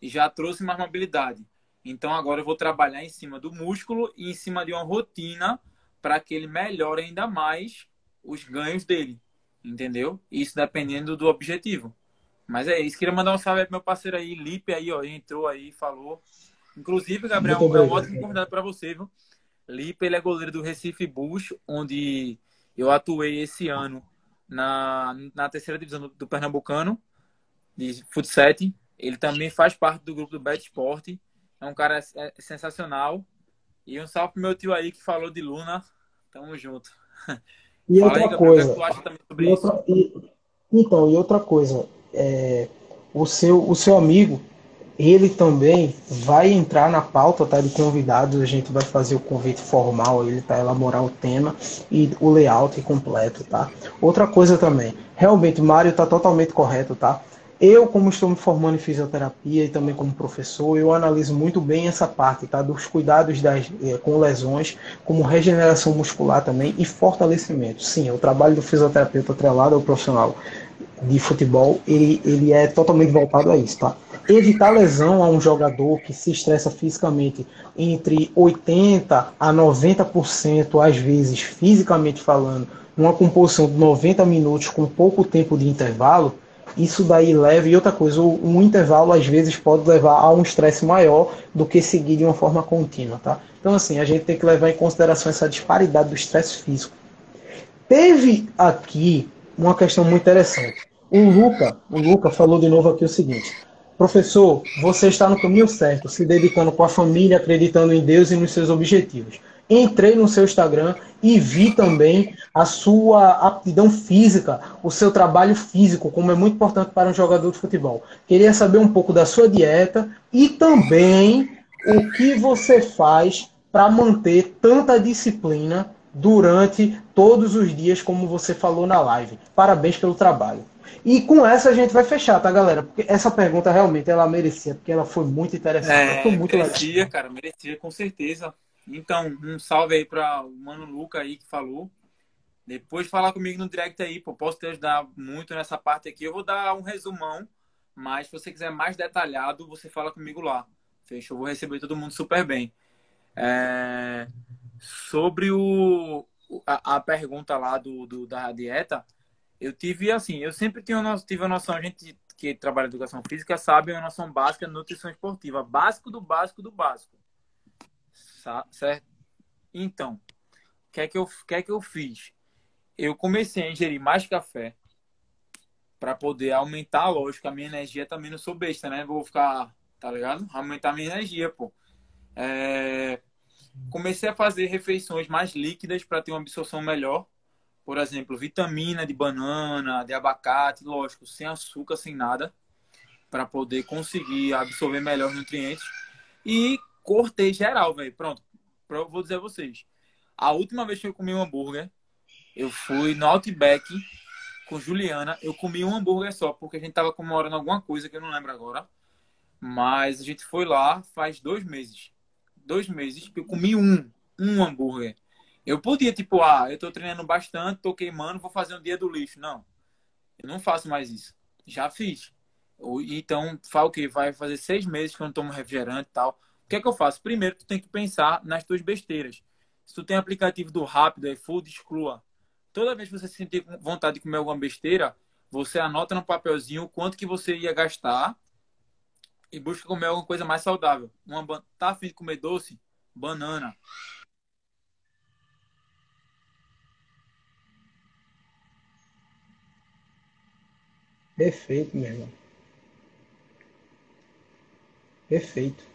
Speaker 2: e já trouxe mais mobilidade. Então agora eu vou trabalhar em cima do músculo e em cima de uma rotina para que ele melhore ainda mais os ganhos dele. Entendeu? Isso dependendo do objetivo. Mas é isso. Queria mandar um salve pro meu parceiro aí, Lipe aí, ó. Entrou aí, falou. Inclusive, Gabriel, é um ótimo convidado para você, viu? Lipe, ele é goleiro do Recife Bush, onde eu atuei esse ano na, na terceira divisão do, do Pernambucano, de futsal. Ele também faz parte do grupo do Bet Sport. É um cara é, sensacional. E um salve pro meu tio aí que falou de Luna. Tamo junto.
Speaker 1: E Fala outra aí, coisa. E outra, e, então, e outra coisa. É, o, seu, o seu amigo, ele também vai entrar na pauta tá, de convidados. A gente vai fazer o convite formal ele para elaborar o tema e o layout completo, tá? Outra coisa também, realmente o Mário está totalmente correto, tá? Eu, como estou me formando em fisioterapia e também como professor, eu analiso muito bem essa parte, tá? Dos cuidados das, eh, com lesões, como regeneração muscular também e fortalecimento. Sim, o trabalho do fisioterapeuta atrelado ao profissional de futebol, ele, ele é totalmente voltado a isso, tá? evitar lesão a um jogador que se estressa fisicamente entre 80% a 90%, às vezes, fisicamente falando, numa composição de 90 minutos com pouco tempo de intervalo, isso daí leva, e outra coisa, um intervalo às vezes pode levar a um estresse maior do que seguir de uma forma contínua, tá? Então, assim, a gente tem que levar em consideração essa disparidade do estresse físico. Teve aqui uma questão muito interessante. O Luca, o Luca falou de novo aqui o seguinte: Professor, você está no caminho certo, se dedicando com a família, acreditando em Deus e nos seus objetivos. Entrei no seu Instagram e vi também a sua aptidão física, o seu trabalho físico, como é muito importante para um jogador de futebol. Queria saber um pouco da sua dieta e também o que você faz para manter tanta disciplina durante todos os dias, como você falou na live. Parabéns pelo trabalho. E com essa a gente vai fechar, tá, galera? Porque essa pergunta realmente ela merecia, porque ela foi muito interessante.
Speaker 2: É, muito merecia, legal. cara, merecia, com certeza. Então, um salve aí para o Mano Luca aí que falou. Depois falar comigo no direct aí, pô, posso te ajudar muito nessa parte aqui. Eu vou dar um resumão, mas se você quiser mais detalhado, você fala comigo lá. Fechou? Vou receber todo mundo super bem. É... Sobre o, a, a pergunta lá do, do, da dieta, eu tive assim, eu sempre tive a, noção, a gente que trabalha em educação física sabe a noção básica de nutrição esportiva, básico do básico do básico. Certo? Então, o que é que eu, que é que eu fiz? Eu comecei a ingerir mais café para poder aumentar, lógico, a minha energia também não sou besta, né? Vou ficar, tá ligado? Aumentar a minha energia, pô. É... Comecei a fazer refeições mais líquidas para ter uma absorção melhor por exemplo, vitamina de banana, de abacate, lógico, sem açúcar, sem nada, para poder conseguir absorver melhor os nutrientes. E cortei geral, velho. Pronto, vou dizer a vocês. A última vez que eu comi um hambúrguer, eu fui no Outback com Juliana. Eu comi um hambúrguer só, porque a gente tava comemorando alguma coisa que eu não lembro agora. Mas a gente foi lá faz dois meses. Dois meses eu comi um, um hambúrguer. Eu podia, tipo, ah, eu tô treinando bastante, tô queimando, vou fazer um dia do lixo. Não. Eu não faço mais isso. Já fiz. Então, fala o quê? Vai fazer seis meses que eu não tomo refrigerante e tal. O que é que eu faço? Primeiro, tu tem que pensar nas tuas besteiras. Se tu tem aplicativo do Rápido, iFood, exclua. Toda vez que você sentir vontade de comer alguma besteira, você anota no papelzinho o quanto que você ia gastar e busca comer alguma coisa mais saudável. Uma, tá afim de comer doce? Banana.
Speaker 1: Perfeito, meu irmão. Perfeito.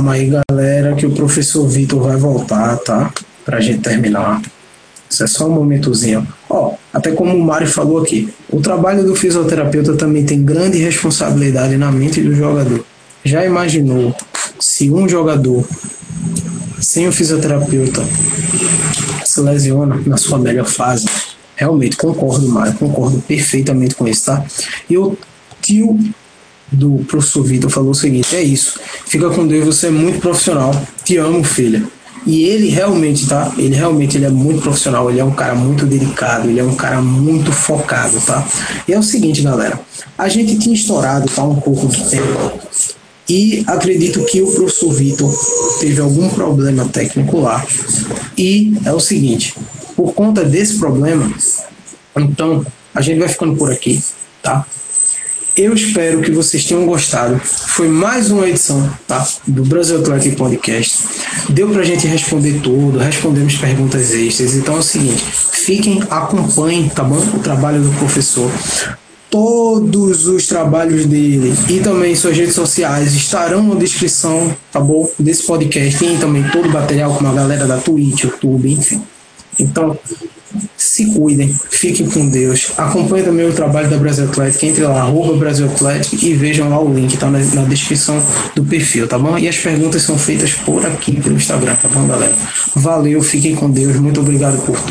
Speaker 1: Calma aí, galera, que o professor Vitor vai voltar, tá? Pra gente terminar. Isso é só um momentozinho. Ó, até como o Mário falou aqui, o trabalho do fisioterapeuta também tem grande responsabilidade na mente do jogador. Já imaginou se um jogador sem o fisioterapeuta se lesiona na sua melhor fase? Realmente, concordo, Mário, concordo perfeitamente com isso, tá? E o tio do professor Vitor falou o seguinte: é isso, fica com Deus, você é muito profissional, te amo, filha. E ele realmente, tá? Ele realmente ele é muito profissional, ele é um cara muito delicado, ele é um cara muito focado, tá? E é o seguinte, galera, a gente tinha estourado tá, um pouco de tempo e acredito que o professor Vitor teve algum problema técnico lá. E é o seguinte, por conta desse problema, então a gente vai ficando por aqui, tá? Eu espero que vocês tenham gostado. Foi mais uma edição tá, do Brasil Atlético Podcast. Deu pra gente responder tudo, respondemos perguntas extras. Então é o seguinte: fiquem, acompanhem, tá bom? O trabalho do professor. Todos os trabalhos dele e também suas redes sociais estarão na descrição, tá bom? Desse podcast. Tem também todo o material com a galera da Twitch, YouTube, enfim. Então, se cuidem, fiquem com Deus. Acompanhe também o trabalho da Brasil Atlético. Entre lá, arroba Brasil Atlético e vejam lá o link, tá na, na, descrição do perfil, tá bom? E as perguntas são feitas por aqui, pelo Instagram, tá bom, galera? Valeu, fiquem com Deus. Muito obrigado por tudo.